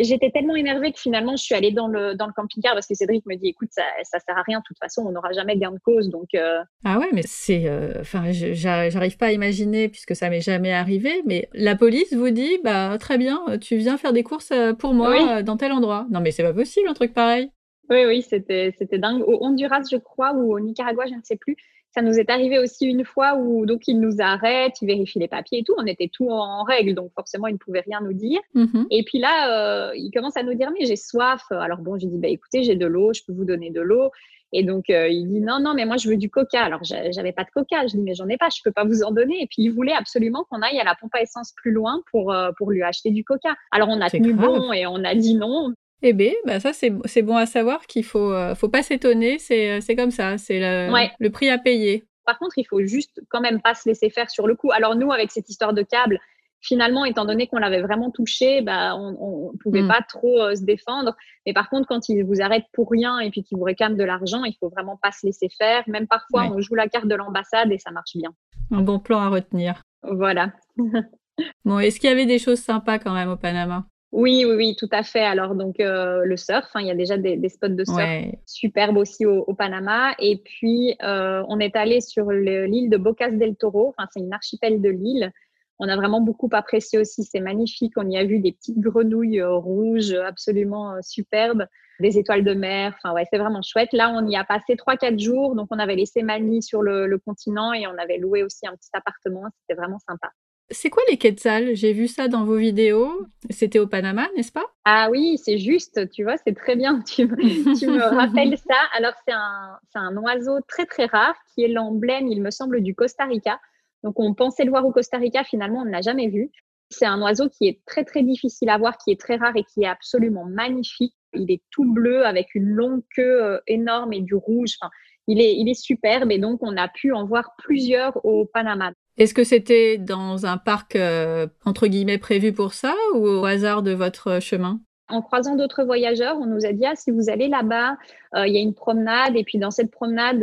j'étais tellement énervée que finalement, je suis allée dans le, dans le camping-car parce que Cédric me dit, écoute, ça, ça sert à rien. De toute façon, on n'aura jamais gain de cause. Donc, euh, Ah ouais, mais c'est. Euh, enfin, j'arrive pas à imaginer puisque ça m'est jamais arrivé, mais la police vous dit bah très bien, tu viens faire des courses euh, pour moi dans tel endroit. Non, mais c'est pas possible un truc pareil. Oui, oui, c'était dingue. Au Honduras, je crois, ou au Nicaragua, je ne sais plus. Ça nous est arrivé aussi une fois où donc ils nous arrêtent, ils vérifient les papiers et tout. On était tout en règle, donc forcément ils ne pouvaient rien nous dire. Mm-hmm. Et puis là, ils commencent à nous dire mais j'ai soif. Alors bon, j'ai dit bah écoutez, j'ai de l'eau, je peux vous donner de l'eau. Et donc, euh, il dit non, non, mais moi, je veux du coca. Alors, j'avais pas de coca. Je dis, mais j'en ai pas, je peux pas vous en donner. Et puis, il voulait absolument qu'on aille à la pompe à essence plus loin pour, euh, pour lui acheter du coca. Alors, on a tenu bon et on a dit non. Eh bien, bah ça, c'est bon à savoir qu'il faut, euh, faut pas s'étonner. C'est comme ça. C'est le, le prix à payer. Par contre, il faut juste quand même pas se laisser faire sur le coup. Alors, nous, avec cette histoire de câble, finalement, étant donné qu'on l'avait vraiment touché, bah, on ne pouvait mm. pas trop euh, se défendre. Mais par contre, quand ils vous arrêtent pour rien et puis qu'ils vous réclament de l'argent, il faut vraiment pas se laisser faire. Même parfois, on joue la carte de l'ambassade et ça marche bien. Un bon plan à retenir. Voilà. bon, est-ce qu'il y avait des choses sympas quand même au Panama? Oui, oui, oui, tout à fait. Alors, donc, euh, le surf, hein, il y a déjà des, spots de surf superbes aussi au, Panama. Et puis, euh, on est allé sur l'île de Bocas del Toro. Enfin, c'est une archipel de l'île On a vraiment beaucoup apprécié aussi. C'est magnifique. On y a vu des petites grenouilles rouges absolument superbes des étoiles de mer. Enfin, ouais, c'est vraiment chouette. Là, on y a passé 3-4 jours. Donc, on avait laissé Mani sur le, continent et on avait loué aussi un petit appartement. C'était vraiment sympa. C'est quoi les quetzals? J'ai vu ça dans vos vidéos. C'était au Panama, n'est-ce pas? Ah oui, c'est juste, tu vois, c'est très bien. Tu, me rappelles ça. Alors, c'est un, un oiseau très, très rare qui est l'emblème, il me semble, du Costa Rica. Donc, on pensait le voir au Costa Rica. Finalement, on ne l'a jamais vu. C'est un oiseau qui est très, très difficile à voir, qui est très rare et qui est absolument magnifique. Il est tout bleu avec une longue queue euh, énorme et du rouge. Enfin, il est, il est superbe et donc on a pu en voir plusieurs au Panama. Est-ce que c'était dans un parc euh, entre guillemets prévu pour ça ou au hasard de votre chemin? En croisant d'autres voyageurs, on nous a dit ah, si vous allez là-bas, euh, il y a une promenade et puis dans cette promenade,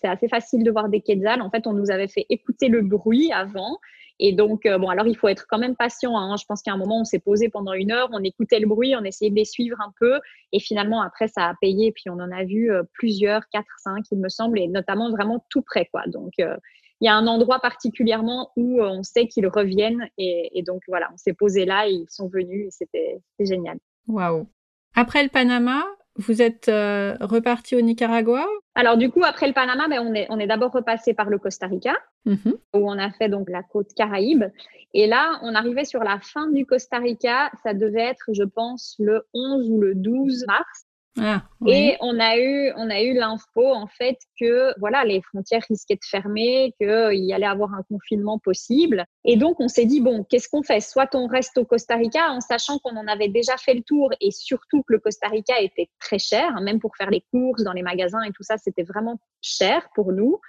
c'est assez facile de voir des quetzals. En fait, on nous avait fait écouter le bruit avant et donc, euh, bon, alors il faut être quand même patient. Hein. Je pense qu'à un moment, on s'est posé pendant une heure, on écoutait le bruit, on essayait de les suivre un peu. Et finalement, après, ça a payé. Puis on en a vu euh, plusieurs, quatre, cinq, il me semble, et notamment vraiment tout près. Quoi. Donc, euh, il y a un endroit particulièrement où on sait qu'ils reviennent. Et, et, donc, voilà, on s'est posé là et ils sont venus et c'était génial. Waouh. Après le Panama, vous êtes euh, reparti au Nicaragua? Alors du coup, après le Panama, ben, on est, on est d'abord repassé par le Costa Rica, mm-hmm. où on a fait donc la côte Caraïbe. Et là, on arrivait sur la fin du Costa Rica. Ça devait être, je pense, le 11 ou le 12 mars. Ah, et on a eu, on a eu l'info en fait que voilà les frontières risquaient de fermer, qu'il y allait avoir un confinement possible. Et donc on s'est dit bon, qu'est-ce qu'on fait? Soit on reste au Costa Rica en sachant qu'on en avait déjà fait le tour et surtout que le Costa Rica était très cher, hein, même pour faire les courses dans les magasins et tout ça, c'était vraiment cher pour nous.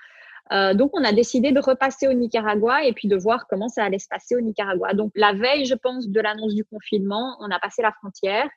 Euh, donc, on a décidé de repasser au Nicaragua et puis de voir comment ça allait se passer au Nicaragua. Donc, la veille, je pense, de l'annonce du confinement, on a passé la frontière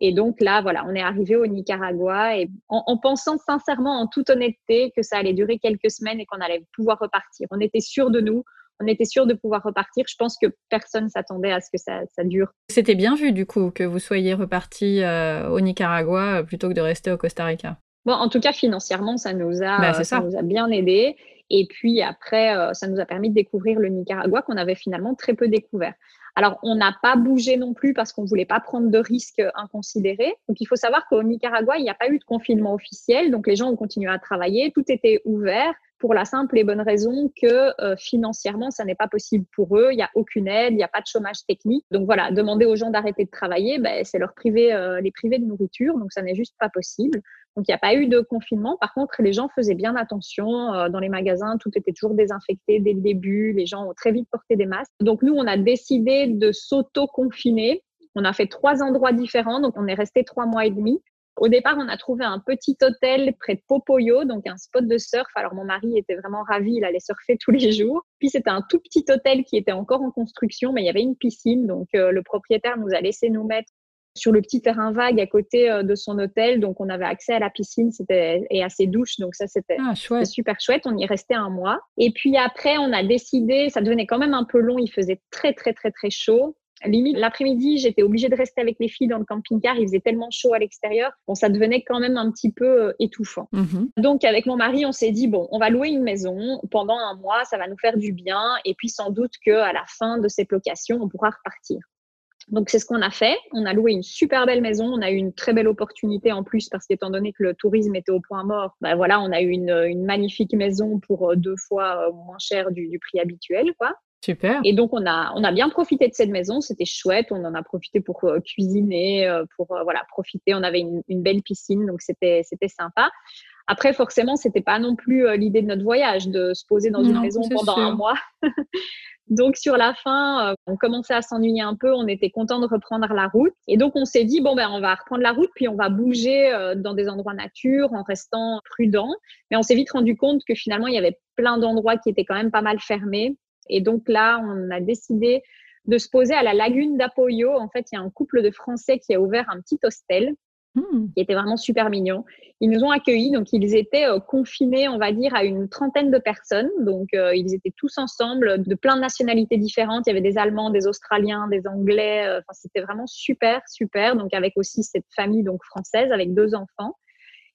et donc là, voilà, on est arrivé au Nicaragua et en, pensant sincèrement, en toute honnêteté, que ça allait durer quelques semaines et qu'on allait pouvoir repartir. On était sûr de nous, on était sûr de pouvoir repartir. Je pense que personne s'attendait à ce que ça, dure. C'était bien vu du coup que vous soyez reparti euh, au Nicaragua euh, plutôt que de rester au Costa Rica. Bon, en tout cas, financièrement, ça nous a, bah, ça. nous a bien aidé. Et puis après, euh, ça nous a permis de découvrir le Nicaragua qu'on avait finalement très peu découvert. Alors, on n'a pas bougé non plus parce qu'on ne voulait pas prendre de risques inconsidérés. Donc, il faut savoir qu'au Nicaragua, il n'y a pas eu de confinement officiel. Donc, les gens ont continué à travailler. Tout était ouvert pour la simple et bonne raison que euh, financièrement, ça n'est pas possible pour eux. Il n'y a aucune aide, il n'y a pas de chômage technique. Donc voilà, demander aux gens d'arrêter de travailler, ben, c'est leur priver, euh, les priver de nourriture. Donc ça n'est juste pas possible. Donc il n'y a pas eu de confinement. Par contre, les gens faisaient bien attention. Euh, dans les magasins, tout était toujours désinfecté dès le début. Les gens ont très vite porté des masques. Donc nous, on a décidé de s'auto-confiner. On a fait trois endroits différents, donc on est resté trois mois et demi. Au départ, on a trouvé un petit hôtel près de Popoyo, donc un spot de surf. Alors mon mari était vraiment ravi, il allait surfer tous les jours. Puis c'était un tout petit hôtel qui était encore en construction, mais il y avait une piscine, donc euh, le propriétaire nous a laissé nous mettre sur le petit terrain vague à côté euh, de son hôtel, donc on avait accès à la piscine, c'était et à ses douches, donc ça c'était ah, super chouette. On y restait un mois. Et puis après, on a décidé, ça devenait quand même un peu long, il faisait très très très très chaud. Limite, l'après-midi, j'étais obligée de rester avec les filles dans le camping-car. Il faisait tellement chaud à l'extérieur. Bon, ça devenait quand même un petit peu euh, étouffant. Mhm. Donc, avec mon mari, on s'est dit, bon, on va louer une maison pendant un mois. Ça va nous faire du bien. Et puis, sans doute qu'à la fin de cette location, on pourra repartir. Donc, c'est ce qu'on a fait. On a loué une super belle maison. On a eu une très belle opportunité en plus parce qu'étant donné que le tourisme était au point mort, ben voilà, on a eu une, magnifique maison pour euh, deux fois euh, moins cher du, du prix habituel, quoi. Super. Et donc, on a, on a bien profité de cette maison. C'était chouette. On en a profité pour euh, cuisiner, euh, pour euh, voilà, profiter. On avait une, une belle piscine, donc c'était, c'était sympa. Après, forcément, c'était pas non plus l'idée de notre voyage de se poser dans une maison pendant un mois. donc, sur la fin, on commençait à s'ennuyer un peu. On était content de reprendre la route. Et donc, on s'est dit, bon, ben, on va reprendre la route, puis on va bouger dans des endroits nature en restant prudent. Mais on s'est vite rendu compte que finalement, il y avait plein d'endroits qui étaient quand même pas mal fermés. Et donc là, on a décidé de se poser à la lagune d'Apoyo. En fait, il y a un couple de Français qui a ouvert un petit hostel hmm. qui était vraiment super mignon. Ils nous ont accueillis, donc ils étaient euh, confinés, on va dire, à une trentaine de personnes. Donc euh, ils étaient tous ensemble, de plein de nationalités différentes. Il y avait des Allemands, des Australiens, des Anglais. Euh, enfin, c'était vraiment super, super. Donc avec aussi cette famille donc française avec deux enfants.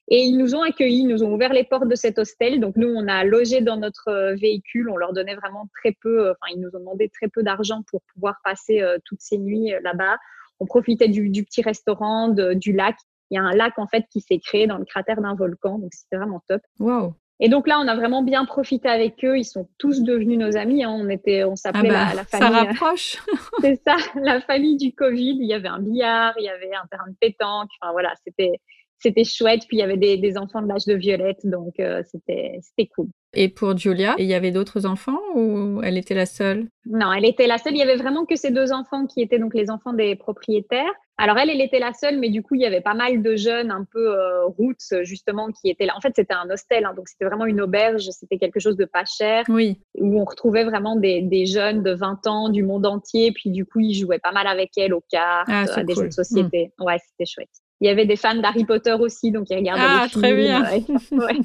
Et ils nous ont accueillis, ils nous ont ouvert les portes de cet hostel. Donc nous, on a logé dans notre euh, véhicule. On leur donnait vraiment très peu, euh, enfin, ils nous ont demandé très peu d'argent pour pouvoir passer euh, toutes ces nuits là-bas. On profitait du, du petit restaurant, du lac. Il y a un lac en fait qui s'est créé dans le cratère d'un volcan, donc c'était vraiment top. Wow. Et donc là, on a vraiment bien profité avec eux. Ils sont tous devenus nos amis. Hein. On était, on s'appelait ah bah, la, famille. Ça rapproche. c'est ça, la famille du Covid. Il y avait un billard, il y avait un terrain de pétanque. Enfin voilà, c'était, c'était chouette. Puis il y avait des, enfants de l'âge de Violette, donc euh, c'était c'était cool. Et pour Julia, il y avait d'autres enfants ou elle était la seule? Non, elle était la seule. Il y avait vraiment que ces deux enfants qui étaient donc les enfants des propriétaires. Alors elle, elle était la seule, mais du coup il y avait pas mal de jeunes un peu euh, roots justement qui étaient là. En fait, c'était un hostel, hein, donc c'était vraiment une auberge. C'était quelque chose de pas cher. Oui. Où on retrouvait vraiment des, des, jeunes de 20 ans du monde entier. Puis du coup, ils jouaient pas mal avec elle aux cartes, ah, à des cool. jeux de société. Hmm. Ouais, c'était chouette. Il y avait des fans d'Harry Potter aussi, donc ils regardaient ah, les films. très bien. Ouais.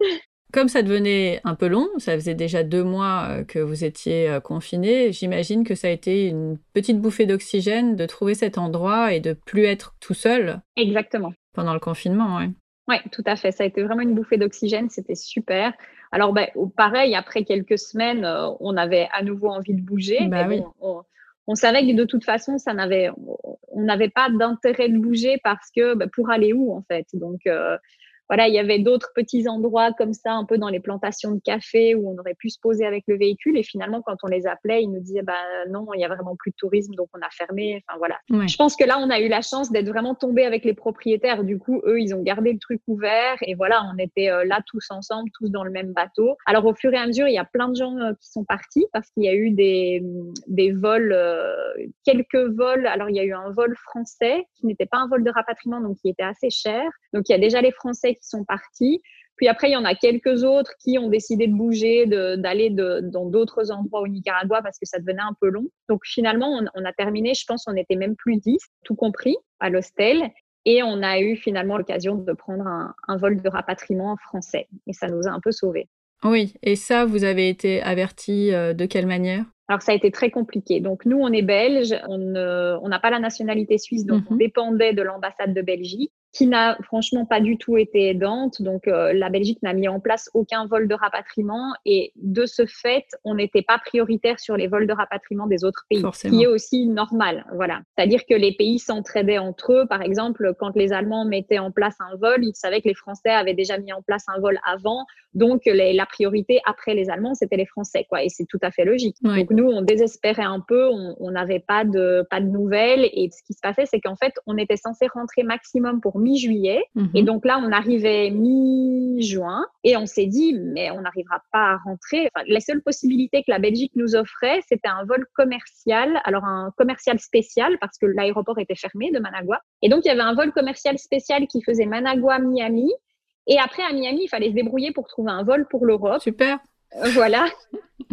Comme ça devenait un peu long, ça faisait déjà deux mois euh, que vous étiez euh, confiné, j'imagine que ça a été une petite bouffée d'oxygène de trouver cet endroit et de plus être tout seul. Exactement. Pendant le confinement, oui. Oui, tout à fait. Ça a été vraiment une bouffée d'oxygène, c'était super. Alors, ben, pareil, après quelques semaines, euh, on avait à nouveau envie de bouger. Bah mais oui. bon, on, on savait que de toute façon, ça n'avait, on n'avait pas d'intérêt de bouger parce que ben, pour aller où en fait? Donc euh, voilà, il y avait d'autres petits endroits comme ça, un peu dans les plantations de café où on aurait pu se poser avec le véhicule. Et finalement, quand on les appelait, ils nous disaient, bah non, il y a vraiment plus de tourisme, donc on a fermé. Enfin voilà. Ouais. Je pense que là, on a eu la chance d'être vraiment tombé avec les propriétaires. Du coup, eux, ils ont gardé le truc ouvert et voilà, on était euh, là tous ensemble, tous dans le même bateau. Alors au fur et à mesure, il y a plein de gens euh, qui sont partis parce qu'il y a eu des, des vols, euh, quelques vols. Alors il y a eu un vol français qui n'était pas un vol de rapatriement, donc qui était assez cher. Donc il y a déjà les Français qui sont partis. Puis après, il y en a quelques autres qui ont décidé de bouger, d'aller dans d'autres endroits au Nicaragua parce que ça devenait un peu long. Donc finalement, on, on a terminé, je pense, on était même plus 10, tout compris, à l'hostel. Et on a eu finalement l'occasion de prendre un, un, vol de rapatriement français. Et ça nous a un peu sauvés. Oui, et ça, vous avez été averti euh, de quelle manière? Alors ça a été très compliqué. Donc nous, on est belge, on n'a pas la nationalité suisse, donc mm -hmm. on dépendait de l'ambassade de Belgique qui n'a franchement pas du tout été aidante. Donc, euh, la Belgique n'a mis en place aucun vol de rapatriement et de ce fait, on n'était pas prioritaire sur les vols de rapatriement des autres pays, Forcément. ce qui est aussi normal. Voilà, c'est-à-dire que les pays s'entraidaient entre eux. Par exemple, quand les Allemands mettaient en place un vol, ils savaient que les Français avaient déjà mis en place un vol avant, donc les, la priorité après les Allemands, c'était les Français, quoi. Et c'est tout à fait logique. Ouais. Donc nous, on désespérait un peu, on n'avait pas de pas de nouvelles et ce qui se passait, c'est qu'en fait, on était censé rentrer maximum pour mi-juillet. Mhm. Et donc là, on arrivait mi-juin et on s'est dit, mais on n'arrivera pas à rentrer. Enfin, la seule possibilité que la Belgique nous offrait, c'était un vol commercial. Alors, un commercial spécial parce que l'aéroport était fermé de Managua. Et donc, il y avait un vol commercial spécial qui faisait Managua-Miami. Et après, à Miami, il fallait se débrouiller pour trouver un vol pour l'Europe. Super. Euh, voilà.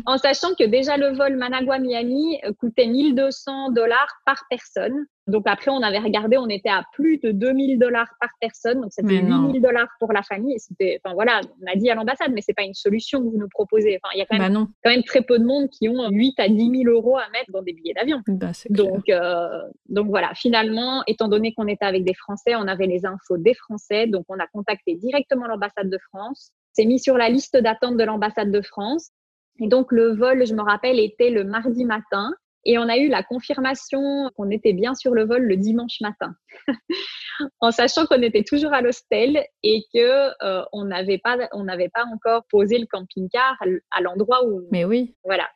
en sachant que déjà le vol Managua-Miami euh, coûtait 1200 dollars par personne. Donc après, on avait regardé, on était à plus de 2000 dollars par personne. Donc c'était 8000 dollars pour la famille. C'était, enfin voilà, on a dit à l'ambassade, mais c'est pas une solution que vous nous proposez. Enfin, il y a quand même, bah quand même très peu de monde qui ont 8 à 10 000 euros à mettre dans des billets d'avion. Bah, donc, euh, donc voilà, finalement, étant donné qu'on était avec des Français, on avait les infos des Français. Donc on a contacté directement l'ambassade de France. C'est mis sur la liste d'attente de l'ambassade de France. Et donc, le vol, je me rappelle, était le mardi matin. Et on a eu la confirmation qu'on était bien sur le vol le dimanche matin, en sachant qu'on était toujours à l'hostel et que euh, on n'avait pas, on n'avait pas encore posé le camping-car à l'endroit où. Mais oui. Voilà.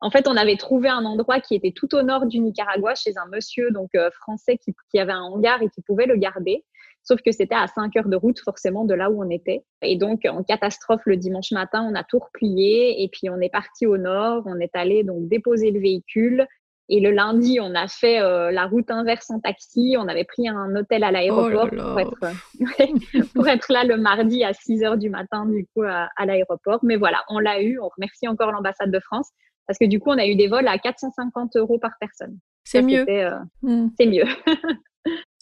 En fait, on avait trouvé un endroit qui était tout au nord du Nicaragua, chez un monsieur donc euh, français qui, qui avait un hangar et qui pouvait le garder. Sauf que c'était à 5 heures de route, forcément, de là où on était. Et donc, en catastrophe, le dimanche matin, on a tout replié et puis on est parti au nord. On est allé donc déposer le véhicule. Et le lundi, on a fait euh, la route inverse en taxi. On avait pris un hôtel à l'aéroport oh pour, être, pour être là le mardi à 6 heures du matin, du coup, à, à l'aéroport. Mais voilà, on l'a eu. On remercie encore l'ambassade de France parce que du coup, on a eu des vols à 450 euros par personne. C'est mieux. Euh, mmh. C'est mieux.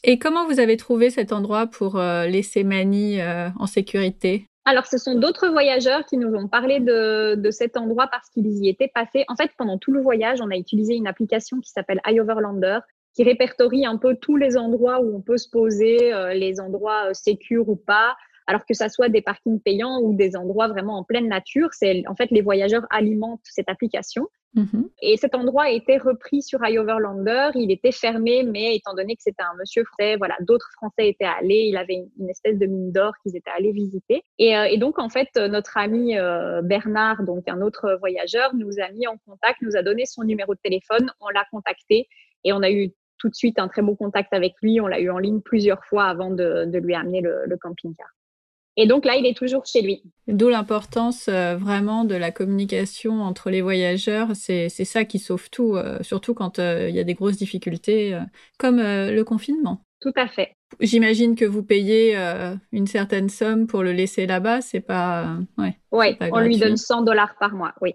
Et comment vous avez trouvé cet endroit pour euh, laisser Mani euh, en sécurité? Alors, ce sont d'autres voyageurs qui nous ont parlé de, cet endroit parce qu'ils y étaient passés. En fait, pendant tout le voyage, on a utilisé une application qui s'appelle iOverlander. qui répertorie un peu tous les endroits où on peut se poser, les endroits sécures ou pas, alors que ça soit des parkings payants ou des endroits vraiment en pleine nature. C'est en fait les voyageurs alimentent cette application. Mm-hmm. Et cet endroit a été repris sur iOverlander. Il était fermé, mais étant donné que c'était un monsieur français, voilà, d'autres Français étaient allés. Il avait une, espèce de mine d'or qu'ils étaient allés visiter. Et, euh, et, donc en fait, notre ami euh, Bernard, donc un autre voyageur, nous a mis en contact, nous a donné son numéro de téléphone. On l'a contacté et on a eu tout de suite un très beau contact avec lui. On l'a eu en ligne plusieurs fois avant de, de lui amener le, le camping-car. Et donc là, il est toujours chez lui. D'où l'importance euh, vraiment de la communication entre les voyageurs. C'est ça qui sauve tout, euh, surtout quand euh, il y a des grosses difficultés, comme le confinement. Tout à fait. J'imagine que vous payez une certaine somme pour le laisser là-bas. C'est pas. ouais, ouais on lui donne 100 dollars par mois, oui.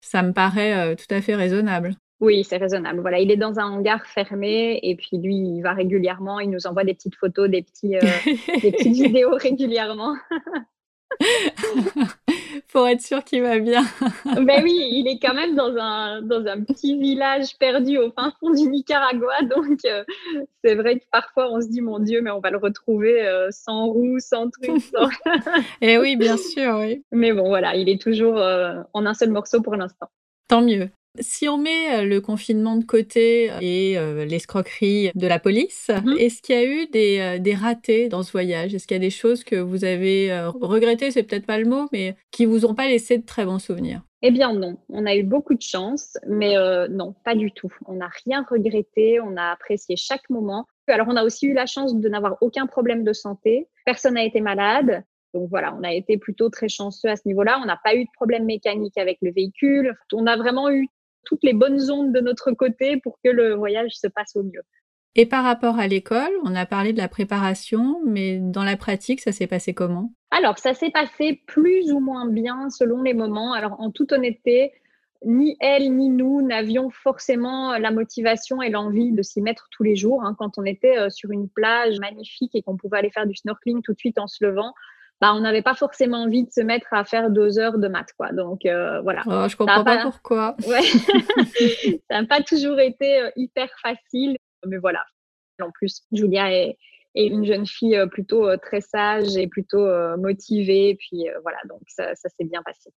Ça me paraît tout à fait raisonnable. Oui, c'est raisonnable. Voilà, il est dans un hangar fermé et puis lui, il va régulièrement, il nous envoie des petites photos, des, petits, euh, des petites vidéos régulièrement. Pour être sûr qu'il va bien. ben oui, il est quand même dans un, dans un petit village perdu au fin fond du Nicaragua. Donc, euh, c'est vrai que parfois, on se dit, mon Dieu, mais on va le retrouver euh, sans roue, sans truc. Et eh oui, bien sûr, oui. Mais bon, voilà, il est toujours en un seul morceau pour l'instant. Tant mieux. Si on met euh, le confinement de côté et euh, l'escroquerie de la police, mhm. est-ce qu'il y a eu des, euh, des, ratés dans ce voyage? Est-ce qu'il y a des choses que vous avez regrettées, c'est peut-être pas le mot, mais qui vous ont pas laissé de très bons souvenirs? Eh bien non, on a eu beaucoup de chance, mais non, pas du tout. On n'a rien regretté, on a apprécié chaque moment. Alors on a aussi eu la chance de n'avoir aucun problème de santé, personne n'a été malade, donc voilà, on a été plutôt très chanceux à ce niveau-là. On n'a pas eu de problème mécanique avec le véhicule. On a vraiment eu toutes les bonnes ondes de notre côté pour que le voyage se passe au mieux. Et par rapport à l'école, on a parlé de la préparation, mais dans la pratique, ça s'est passé comment? Alors, ça s'est passé plus ou moins bien selon les moments. Alors, en toute honnêteté, ni elle ni nous n'avions forcément la motivation et l'envie de s'y mettre tous les jours. Hein. Quand on était euh, sur une plage magnifique et qu'on pouvait aller faire du snorkeling tout de suite en se levant, bah, on n'avait pas forcément envie de se mettre à faire deux heures de maths, quoi. Donc euh, voilà. Oh, je comprends pas, pourquoi. Ouais. ça n'a pas toujours été euh, hyper facile, mais voilà. En plus, Julia est, une jeune fille euh, plutôt très sage et plutôt motivée, puis voilà, donc ça, ça s'est bien passé.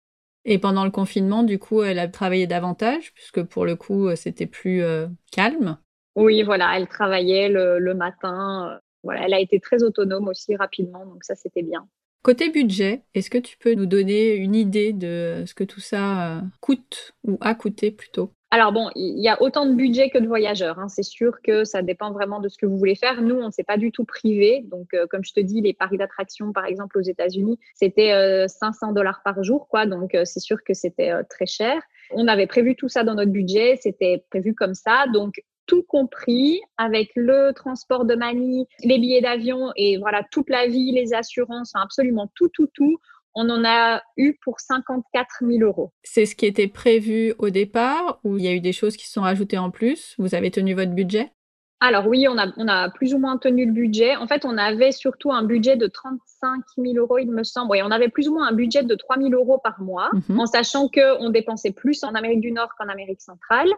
Et pendant le confinement, du coup, elle a travaillé davantage, puisque pour le coup, c'était plus calme. Oui, voilà, elle travaillait le, le matin. Voilà, elle a été très autonome aussi rapidement, donc ça, c'était bien. Côté budget, est-ce que tu peux nous donner une idée de ce que tout ça euh, coûte ou a coûté plutôt? Alors bon, il y a autant de budget que de voyageurs. Hein. C'est sûr que ça dépend vraiment de ce que vous voulez faire. Nous, on ne s'est pas du tout privé. Donc, euh, comme je te dis, les paris d'attraction, par exemple, aux États-Unis, c'était 500 euh, dollars par jour, quoi. Donc, c'est sûr que c'était très cher. On avait prévu tout ça dans notre budget. C'était prévu comme ça. Donc, tout compris avec le transport de Mani, les billets d'avion et voilà toute la vie, les assurances, absolument tout, tout, tout. On en a eu pour 54 000 euros. C'est ce qui était prévu au départ ou il y a eu des choses qui se sont rajoutées en plus? Vous avez tenu votre budget? Alors oui, on a, on a plus ou moins tenu le budget. En fait, on avait surtout un budget de 35 000 euros, il me semble. Oui, on avait plus ou moins un budget de 3 000 euros par mois, mhm. en sachant qu'on dépensait plus en Amérique du Nord qu'en Amérique centrale.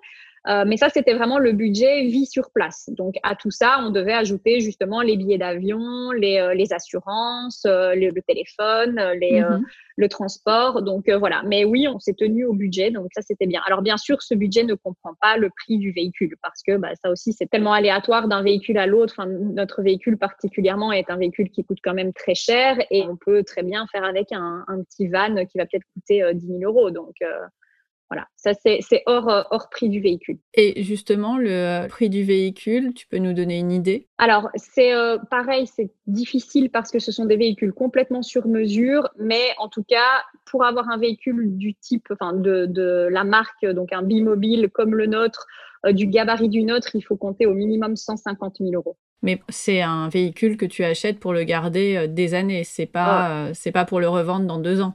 Euh, mais ça, c'était vraiment le budget vie sur place. Donc, à tout ça, on devait ajouter justement les billets d'avion, les, euh, les assurances, euh, le, téléphone, les, mhm. le transport. Donc, voilà. Mais oui, on s'est tenu au budget. Donc, ça, c'était bien. Alors, bien sûr, ce budget ne comprend pas le prix du véhicule parce que bah, ça aussi, c'est tellement aléatoire d'un véhicule à l'autre. Enfin, notre véhicule particulièrement est un véhicule qui coûte quand même très cher et on peut très bien faire avec un, un petit van qui va peut-être coûter 10 000 euros. Donc, voilà, ça c'est hors, euh, hors prix du véhicule. Et justement, le euh, prix du véhicule, tu peux nous donner une idée? Alors, c'est euh, pareil, c'est difficile parce que ce sont des véhicules complètement sur mesure, mais en tout cas, pour avoir un véhicule du type, enfin de, de la marque, donc un bimobile comme le nôtre, du gabarit du nôtre, il faut compter au minimum 150 000 euros. Mais c'est un véhicule que tu achètes pour le garder des années, c'est pas, c'est pas pour le revendre dans deux ans.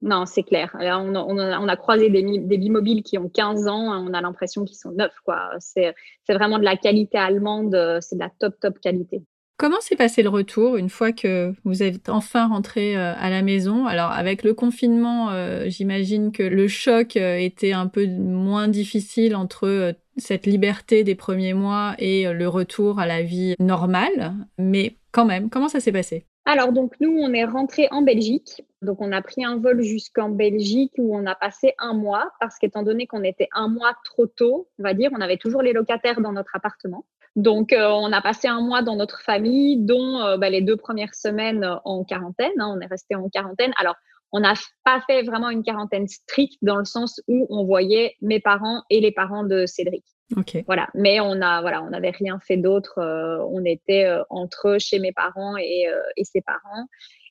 Non, c'est clair. on, a, croisé des, des, bimobiles qui ont 15 ans, on a l'impression qu'ils sont neufs. C'est vraiment de la qualité allemande, c'est de la top, top qualité. Comment s'est passé le retour une fois que vous êtes enfin rentré euh, à la maison? Alors avec le confinement, euh, j'imagine que le choc euh, était un peu moins difficile entre cette liberté des premiers mois et le retour à la vie normale. Mais quand même, comment ça s'est passé? Alors, donc, nous, on est rentré en Belgique. Donc, on a pris un vol jusqu'en Belgique où on a passé un mois parce qu'étant donné qu'on était un mois trop tôt, on va dire, on avait toujours les locataires dans notre appartement. Donc, euh, on a passé un mois dans notre famille, dont euh, bah, les deux premières semaines en quarantaine. Hein, on est resté en quarantaine. Alors, on n'a pas fait vraiment une quarantaine stricte dans le sens où on voyait mes parents et les parents de Cédric. Ok. Voilà. Mais on a, voilà, on n'avait rien fait d'autre. Euh, on était entre chez mes parents et, et, ses parents.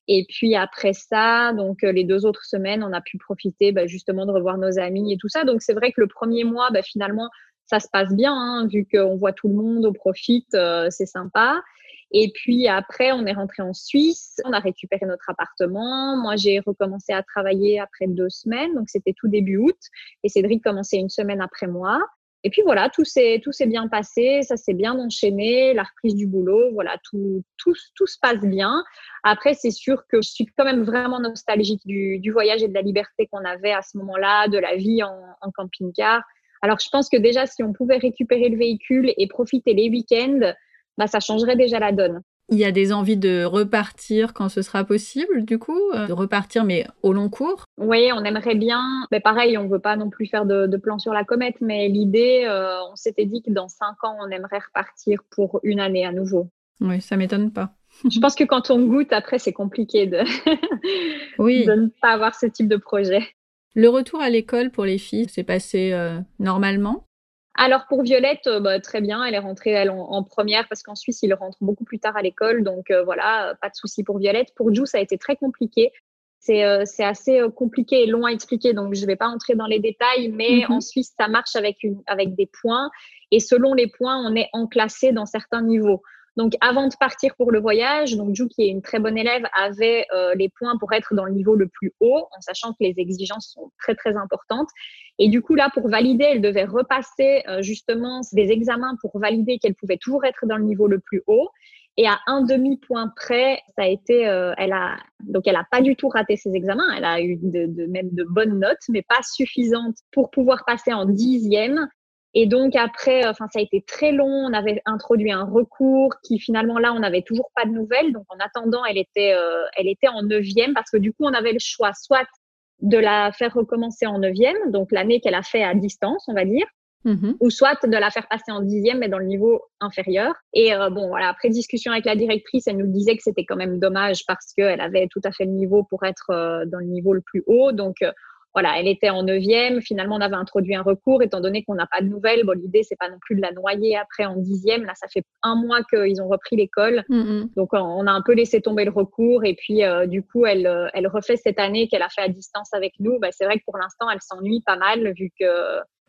Et puis après ça, donc les deux autres semaines, on a pu profiter bah, justement de revoir nos amis et tout ça. Donc c'est vrai que le premier mois, bah, finalement, ça se passe bien, hein, vu qu'on voit tout le monde, on profite, euh, c'est sympa. Et puis après, on est rentré en Suisse, on a récupéré notre appartement. Moi, j'ai recommencé à travailler après deux semaines, donc c'était tout début août. Et Cédric commençait une semaine après moi. Et puis voilà, tout s'est tout s'est bien passé, ça s'est bien enchaîné, la reprise du boulot, voilà, tout tout tout se passe bien. Après, c'est sûr que je suis quand même vraiment nostalgique du, du voyage et de la liberté qu'on avait à ce moment-là, de la vie en, en camping-car. Alors, je pense que déjà, si on pouvait récupérer le véhicule et profiter les week-ends, bah, ça changerait déjà la donne. Il y a des envies de repartir quand ce sera possible, du coup, euh, de repartir, mais au long cours. Oui, on aimerait bien. Mais pareil, on ne veut pas non plus faire de, de plan sur la comète, mais l'idée, euh, on s'était dit que dans cinq ans, on aimerait repartir pour une année à nouveau. Oui, ça m'étonne pas. Je pense que quand on goûte, après, c'est compliqué de... oui. de ne pas avoir ce type de projet. Le retour à l'école pour les filles s'est passé euh, normalement alors pour Violette, euh, bah, très bien, elle est rentrée elle, en, première parce qu'en Suisse, il rentre beaucoup plus tard à l'école, donc euh, voilà, pas de souci pour Violette. Pour Jou, ça a été très compliqué. C'est assez compliqué et long à expliquer, donc je ne vais pas entrer dans les détails, mais mhm. en Suisse, ça marche avec, une, avec des points, et selon les points, on est enclassé dans certains niveaux. Donc, avant de partir pour le voyage, donc Ju, qui est une très bonne élève, avait euh, les points pour être dans le niveau le plus haut, en sachant que les exigences sont très, très importantes. Et du coup, là, pour valider, elle devait repasser euh, justement des examens pour valider qu'elle pouvait toujours être dans le niveau le plus haut. Et à un demi-point près, ça a été, euh, elle a, donc elle a pas du tout raté ses examens. Elle a eu de, de, même de bonnes notes, mais pas suffisantes pour pouvoir passer en dixième. Et donc après, euh, enfin ça a été très long. On avait introduit un recours qui finalement là on n'avait toujours pas de nouvelles. Donc en attendant, elle était, euh, elle était en neuvième parce que du coup on avait le choix soit de la faire recommencer en neuvième, donc l'année qu'elle a fait à distance, on va dire, mmh ou soit de la faire passer en dixième mais dans le niveau inférieur. Et euh, bon voilà, après discussion avec la directrice, elle nous disait que c'était quand même dommage parce qu'elle avait tout à fait le niveau pour être dans le niveau le plus haut. Donc voilà, elle était en neuvième. Finalement, on avait introduit un recours, étant donné qu'on n'a pas de nouvelles. Bon, l'idée, c'est pas non plus de la noyer après en dixième. Là, ça fait un mois qu'ils ont repris l'école. Mm, mm. Donc, on a un peu laissé tomber le recours. Et puis, euh, du coup, elle, euh, elle refait cette année qu'elle a fait à distance avec nous. Bah, c'est vrai que pour l'instant, elle s'ennuie pas mal, vu que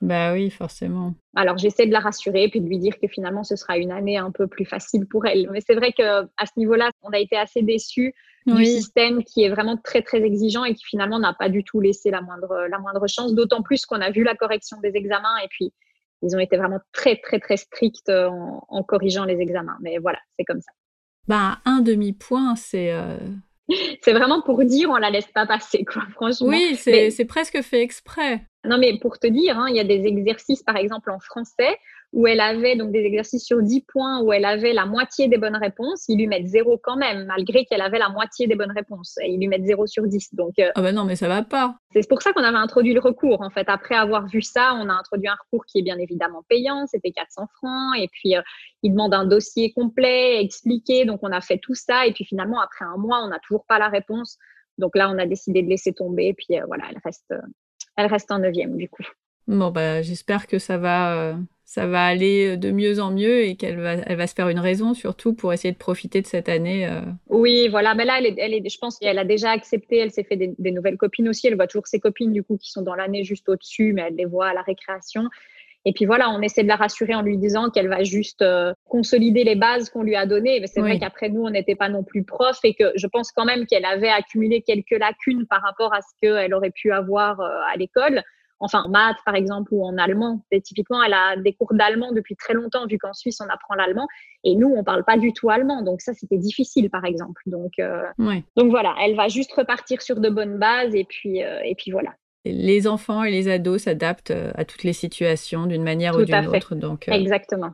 bah oui, forcément. Alors j'essaie de la rassurer puis de lui dire que finalement ce sera une année un peu plus facile pour elle. Mais c'est vrai que à ce niveau-là, on a été assez déçus du système qui est vraiment très très exigeant et qui finalement n'a pas du tout laissé la moindre la moindre chance. D'autant plus qu'on a vu la correction des examens et puis ils ont été vraiment très très très stricts en, en corrigeant les examens. Mais voilà, c'est comme ça. Bah un demi point, c'est euh, c'est vraiment pour dire on la laisse pas passer, quoi, franchement. Oui, c'est presque fait exprès. Non, mais pour te dire, hein, il y a des exercices, par exemple, en français, où elle avait donc des exercices sur 10 points où elle avait la moitié des bonnes réponses, ils lui mettent zéro quand même, malgré qu'elle avait la moitié des bonnes réponses. Et ils lui mettent zéro sur 10. Donc, euh, ah ben non, mais ça va pas. C'est pour ça qu'on avait introduit le recours. En fait, après avoir vu ça, on a introduit un recours qui est bien évidemment payant. C'était 400 francs. Et puis, euh, il demande un dossier complet, expliqué. Donc, on a fait tout ça. Et puis, finalement, après un mois, on n'a toujours pas la réponse. Donc là, on a décidé de laisser tomber. Et puis, euh, voilà, elle reste, elle reste en neuvième, du coup. Bon, bah, j'espère que ça va ça va aller euh, de mieux en mieux et qu'elle va, elle va se faire une raison surtout pour essayer de profiter de cette année. Euh. Oui, voilà. Mais là, elle est, elle est, je pense qu'elle a déjà accepté. Elle s'est fait des, nouvelles copines aussi. Elle voit toujours ses copines du coup qui sont dans l'année juste au-dessus, mais elle les voit à la récréation. Et puis voilà, on essaie de la rassurer en lui disant qu'elle va juste euh, consolider les bases qu'on lui a données. C'est vrai qu'après nous, on n'était pas non plus prof et que je pense quand même qu'elle avait accumulé quelques lacunes par rapport à ce qu'elle aurait pu avoir à l'école enfin en maths par exemple ou en allemand. Et typiquement, elle a des cours d'allemand depuis très longtemps, vu qu'en Suisse on apprend l'allemand, et nous on parle pas du tout allemand, donc ça c'était difficile par exemple. Donc euh, donc voilà, elle va juste repartir sur de bonnes bases et puis euh, et puis voilà. Les enfants et les ados s'adaptent euh, à toutes les situations d'une manière ou d'une autre. Donc, Exactement.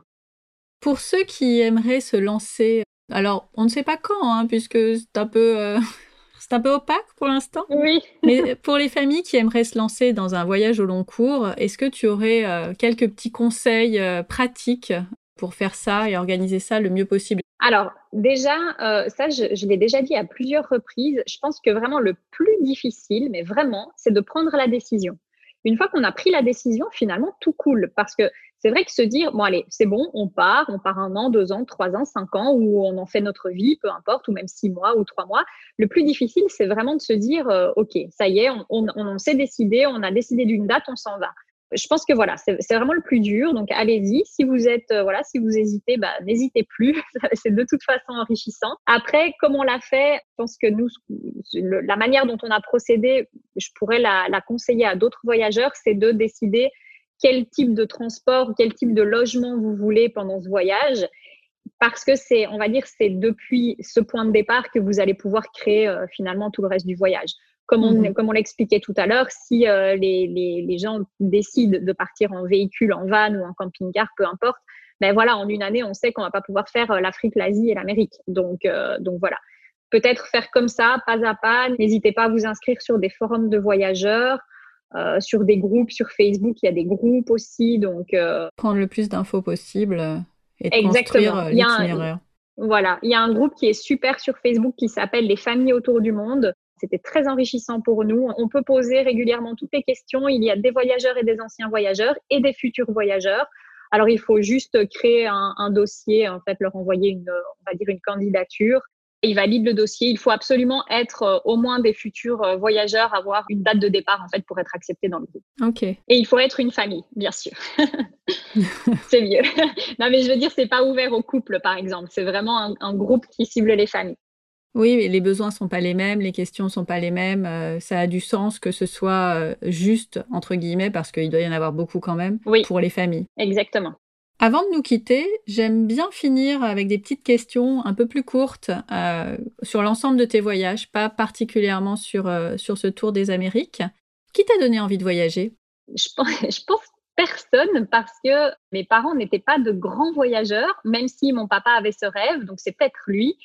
Pour ceux qui aimeraient se lancer, alors on ne sait pas quand, hein, puisque c'est un peu c'est un peu opaque pour l'instant. Oui. Mais pour les familles qui aimeraient se lancer dans un voyage au long cours, est-ce que tu aurais euh, quelques petits conseils euh, pratiques pour faire ça et organiser ça le mieux possible Alors déjà, euh, ça je, l'ai déjà dit à plusieurs reprises, je pense que vraiment le plus difficile, mais vraiment, c'est de prendre la décision. Une fois qu'on a pris la décision, finalement, tout coule parce que c'est vrai que se dire, bon, allez, c'est bon, on part, on part un an, deux ans, trois ans, cinq ans, ou on en fait notre vie, peu importe, ou même six mois ou trois mois. Le plus difficile, c'est vraiment de se dire, euh, OK, ça y est, on, s'est décidé, on a décidé d'une date, on s'en va je pense que voilà, c'est vraiment le plus dur. Donc allez-y. Si vous êtes euh, voilà, si vous hésitez, bah, n'hésitez plus. c'est de toute façon enrichissant. Après, comme on l'a fait, je pense que nous, la manière dont on a procédé, je pourrais la, conseiller à d'autres voyageurs, c'est de décider quel type de transport, quel type de logement vous voulez pendant ce voyage. Parce que c'est, on va dire, c'est depuis ce point de départ que vous allez pouvoir créer euh, finalement tout le reste du voyage. Comme on, mmh comme on l'expliquait tout à l'heure, si euh, les, les, les, gens décident de partir en véhicule, en van ou en camping-car, peu importe, ben voilà, en une année, on sait qu'on va pas pouvoir faire euh, l'Afrique, l'Asie et l'Amérique. Donc, donc voilà. Peut-être faire comme ça, pas à pas. N'hésitez pas à vous inscrire sur des forums de voyageurs. Euh, sur des groupes, sur Facebook, il y a des groupes aussi. Donc, euh, prendre le plus d'infos possible euh, et de construire l'itinéraire. Voilà, il y a un groupe qui est super sur Facebook qui s'appelle Les familles autour du monde. C'était très enrichissant pour nous. On peut poser régulièrement toutes les questions. Il y a des voyageurs et des anciens voyageurs et des futurs voyageurs. Alors, il faut juste créer un, un dossier, en fait, leur envoyer une, on va dire une candidature il valide le dossier. Il faut absolument être euh, au moins des futurs euh, voyageurs, avoir une date de départ en fait pour être accepté dans le groupe. Ok. Et il faut être une famille, bien sûr. c'est mieux. non, mais je veux dire, c'est pas ouvert au couple, par exemple. C'est vraiment un, groupe qui cible les familles. Oui, mais les besoins sont pas les mêmes, les questions sont pas les mêmes. Euh, ça a du sens que ce soit juste entre guillemets parce qu'il doit y en avoir beaucoup quand même pour les familles. Exactement. Avant de nous quitter, j'aime bien finir avec des petites questions un peu plus courtes euh, sur l'ensemble de tes voyages, pas particulièrement sur, euh, sur ce tour des Amériques. Qui t'a donné envie de voyager? Je pense, je pense personne parce que mes parents n'étaient pas de grands voyageurs, même si mon papa avait ce rêve, donc c'est peut-être lui.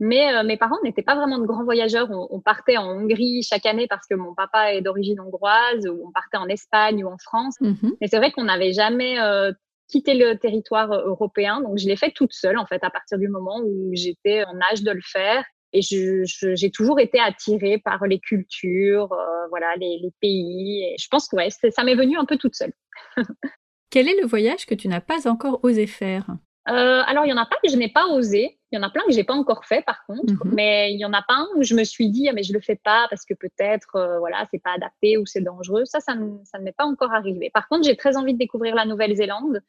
Mais euh, mes parents n'étaient pas vraiment de grands voyageurs. On, partait en Hongrie chaque année parce que mon papa est d'origine hongroise, ou on partait en Espagne ou en France. Mmh Mais c'est vrai qu'on n'avait jamais quitter le territoire euh, européen. Donc, je l'ai fait toute seule, en fait, à partir du moment où j'étais en âge de le faire. Et j'ai toujours été attirée par les cultures, euh, voilà, les, pays. Et je pense que ouais, ça m'est venu un peu toute seule. Quel est le voyage que tu n'as pas encore osé faire? Euh, alors, il y en a pas que je n'ai pas osé. Il y en a plein que j'ai pas encore fait, par contre. Mhm. Mais il y en a pas un où je me suis dit, ah, mais je le fais pas parce que peut-être, euh, voilà, c'est pas adapté ou c'est dangereux. Ça, ça, ça ne m'est pas encore arrivé. Par contre, j'ai très envie de découvrir la Nouvelle-Zélande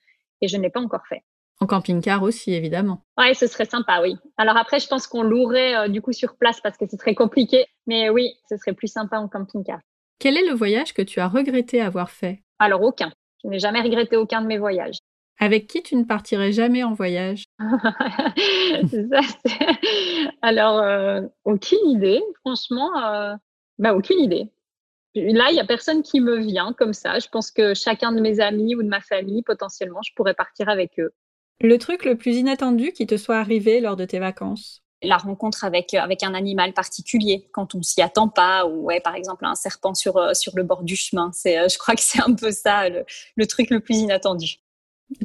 et je ne l'ai pas encore fait. En camping-car aussi, évidemment. Ouais, ce serait sympa, oui. Alors après, je pense qu'on louerait euh, du coup sur place parce que c'est très compliqué. Mais oui, ce serait plus sympa en camping-car. Quel est le voyage que tu as regretté avoir fait? Alors aucun. Je n'ai jamais regretté aucun de mes voyages. Avec qui tu ne partirais jamais en voyage? Alors, euh, aucune idée, franchement, euh, bah, aucune idée. Là, il n'y a personne qui me vient comme ça. Je pense que chacun de mes amis ou de ma famille, potentiellement, je pourrais partir avec eux. Le truc le plus inattendu qui te soit arrivé lors de tes vacances? La rencontre avec, avec un animal particulier quand on s'y attend pas ou ouais, par exemple un serpent sur, euh, sur le bord du chemin. C'est, je crois que c'est un peu ça le truc le plus inattendu.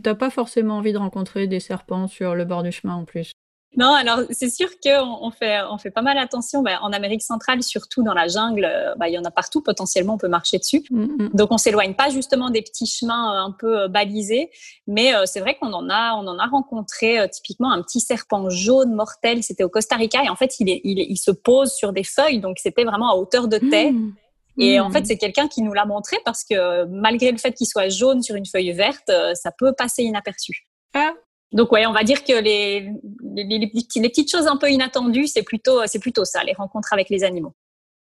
T'as pas forcément envie de rencontrer des serpents sur le bord du chemin en plus. Non, alors c'est sûr qu'on on fait, on fait pas mal attention. Bah, en Amérique centrale, surtout dans la jungle, euh, bah, il y en a partout, potentiellement on peut marcher dessus. Mm, mm. Donc on s'éloigne pas justement des petits chemins euh, un peu euh, balisés, mais c'est vrai qu'on en a, on en a rencontré typiquement un petit serpent jaune mortel. C'était au Costa Rica et en fait il, est, il, il se pose sur des feuilles, donc c'était vraiment à hauteur de tête. Mm. Et en fait, c'est quelqu'un qui nous l'a montré parce que malgré le fait qu'il soit jaune sur une feuille verte, ça peut passer inaperçu. Ah, donc ouais, on va dire que les, les, les, petites choses un peu inattendues, c'est plutôt, c'est plutôt ça, les rencontres avec les animaux.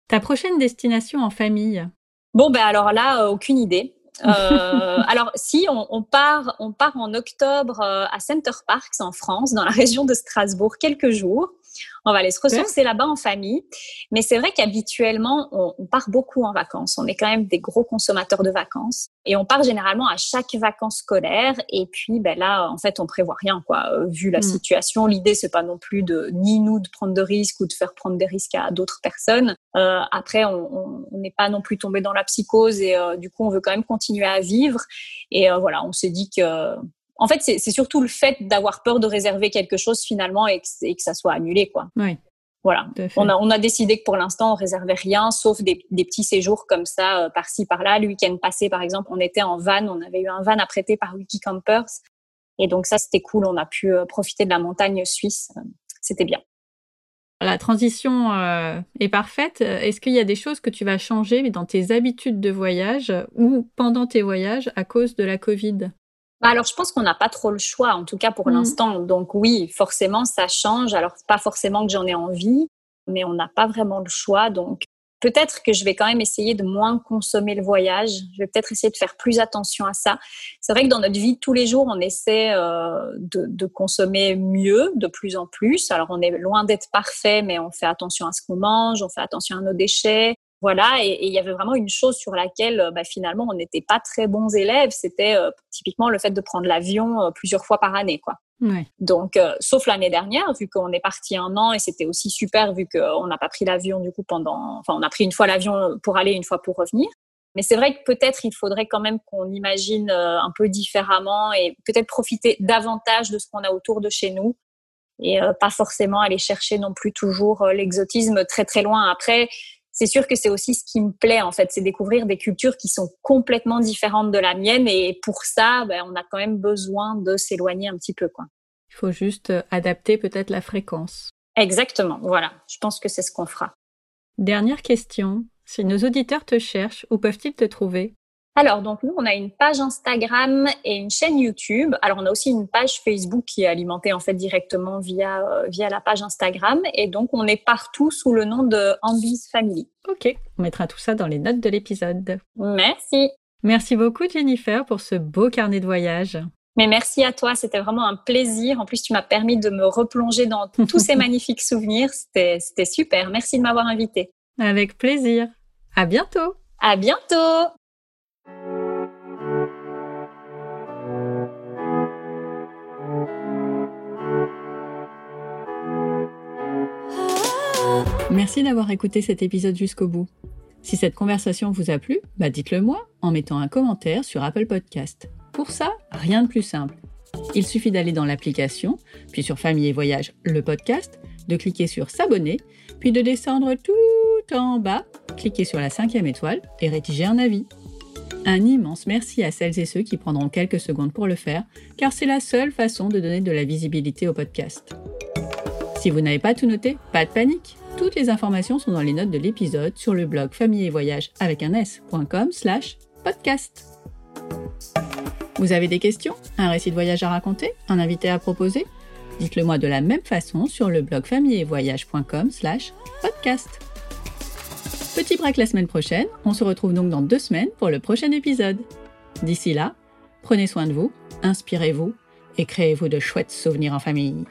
Ta prochaine destination en famille? Bon, ben alors là, aucune idée. alors si on, part, on part en octobre à Center Parks en France, dans la région de Strasbourg, quelques jours. On va aller se ressourcer là-bas en famille. Mais c'est vrai qu'habituellement, on, part beaucoup en vacances. On est quand même des gros consommateurs de vacances. Et on part généralement à chaque vacances scolaires. Et puis, ben là, en fait, on prévoit rien, quoi. Euh, vu la mm. situation, l'idée, c'est pas non plus de, ni nous de prendre de risques ou de faire prendre des risques à d'autres personnes. Euh, après, on n'est pas non plus tombé dans la psychose et euh, du coup, on veut quand même continuer à vivre. Et voilà, on s'est dit que en fait, c'est surtout le fait d'avoir peur de réserver quelque chose finalement et que, ça soit annulé, quoi. Oui. Voilà. On a, on a décidé que pour l'instant, on réservait rien, sauf des, petits séjours comme ça, euh, par-ci, par-là. Le week-end passé, par exemple, on était en van. On avait eu un van apprêté par Wiki Campers. Et donc ça, c'était cool. On a pu euh, profiter de la montagne suisse. C'était bien. La transition euh, est parfaite. Est-ce qu'il y a des choses que tu vas changer dans tes habitudes de voyage ou pendant tes voyages à cause de la Covid? Bah, alors, je pense qu'on n'a pas trop le choix, en tout cas pour mmh. l'instant. Donc oui, forcément, ça change. Alors, pas forcément que j'en ai envie, mais on n'a pas vraiment le choix. Donc, peut-être que je vais quand même essayer de moins consommer le voyage. Je vais peut-être essayer de faire plus attention à ça. C'est vrai que dans notre vie de tous les jours, on essaie euh, de, de, consommer mieux, de plus en plus. Alors, on est loin d'être parfait, mais on fait attention à ce qu'on mange, on fait attention à nos déchets. Voilà, et il y avait vraiment une chose sur laquelle euh, bah, finalement on n'était pas très bons élèves, c'était euh, typiquement le fait de prendre l'avion euh, plusieurs fois par année, quoi. Donc, sauf l'année dernière, vu qu'on est parti un an et c'était aussi super vu qu'on n'a pas pris l'avion du coup pendant, enfin on a pris une fois l'avion pour aller, une fois pour revenir. Mais c'est vrai que peut-être il faudrait quand même qu'on imagine un peu différemment et peut-être profiter davantage de ce qu'on a autour de chez nous et pas forcément aller chercher non plus toujours l'exotisme très très loin. Après, c'est sûr que c'est aussi ce qui me plaît en fait, c'est découvrir des cultures qui sont complètement différentes de la mienne et pour ça, ben, on a quand même besoin de s'éloigner un petit peu quoi. Il faut juste euh, adapter peut-être la fréquence. Exactement, voilà. Je pense que c'est ce qu'on fera. Dernière question. Si nos auditeurs te cherchent, où peuvent-ils te trouver? Alors, donc nous, on a une page Instagram et une chaîne YouTube. Alors, on a aussi une page Facebook qui est alimentée en fait directement via, euh, via la page Instagram. Et donc, on est partout sous le nom de Ambis Family. Ok, on mettra tout ça dans les notes de l'épisode. Merci. Merci beaucoup Jennifer pour ce beau carnet de voyage. Mais merci à toi, c'était vraiment un plaisir. En plus, tu m'as permis de me replonger dans tous ces magnifiques souvenirs. C'était super. Merci de m'avoir invité. Avec plaisir. À bientôt. À bientôt. Merci d'avoir écouté cet épisode jusqu'au bout. Si cette conversation vous a plu, bah dites-le moi en mettant un commentaire sur Apple Podcast. Pour ça, rien de plus simple. Il suffit d'aller dans l'application, puis sur Famille et Voyage, le podcast, de cliquer sur S'abonner, puis de descendre tout en bas, cliquer sur la cinquième étoile et rédiger un avis. Un immense merci à celles et ceux qui prendront quelques secondes pour le faire, car c'est la seule façon de donner de la visibilité au podcast. Si vous n'avez pas tout noté, pas de panique. Toutes les informations sont dans les notes de l'épisode sur le blog famille et voyage avec un s.com slash podcast. Vous avez des questions Un récit de voyage à raconter Un invité à proposer? Dites-le moi de la même façon sur le blog famille et voyage.com slash podcast. Petit break la semaine prochaine, on se retrouve donc dans deux semaines pour le prochain épisode. D'ici là, prenez soin de vous, inspirez-vous et créez-vous de chouettes souvenirs en famille.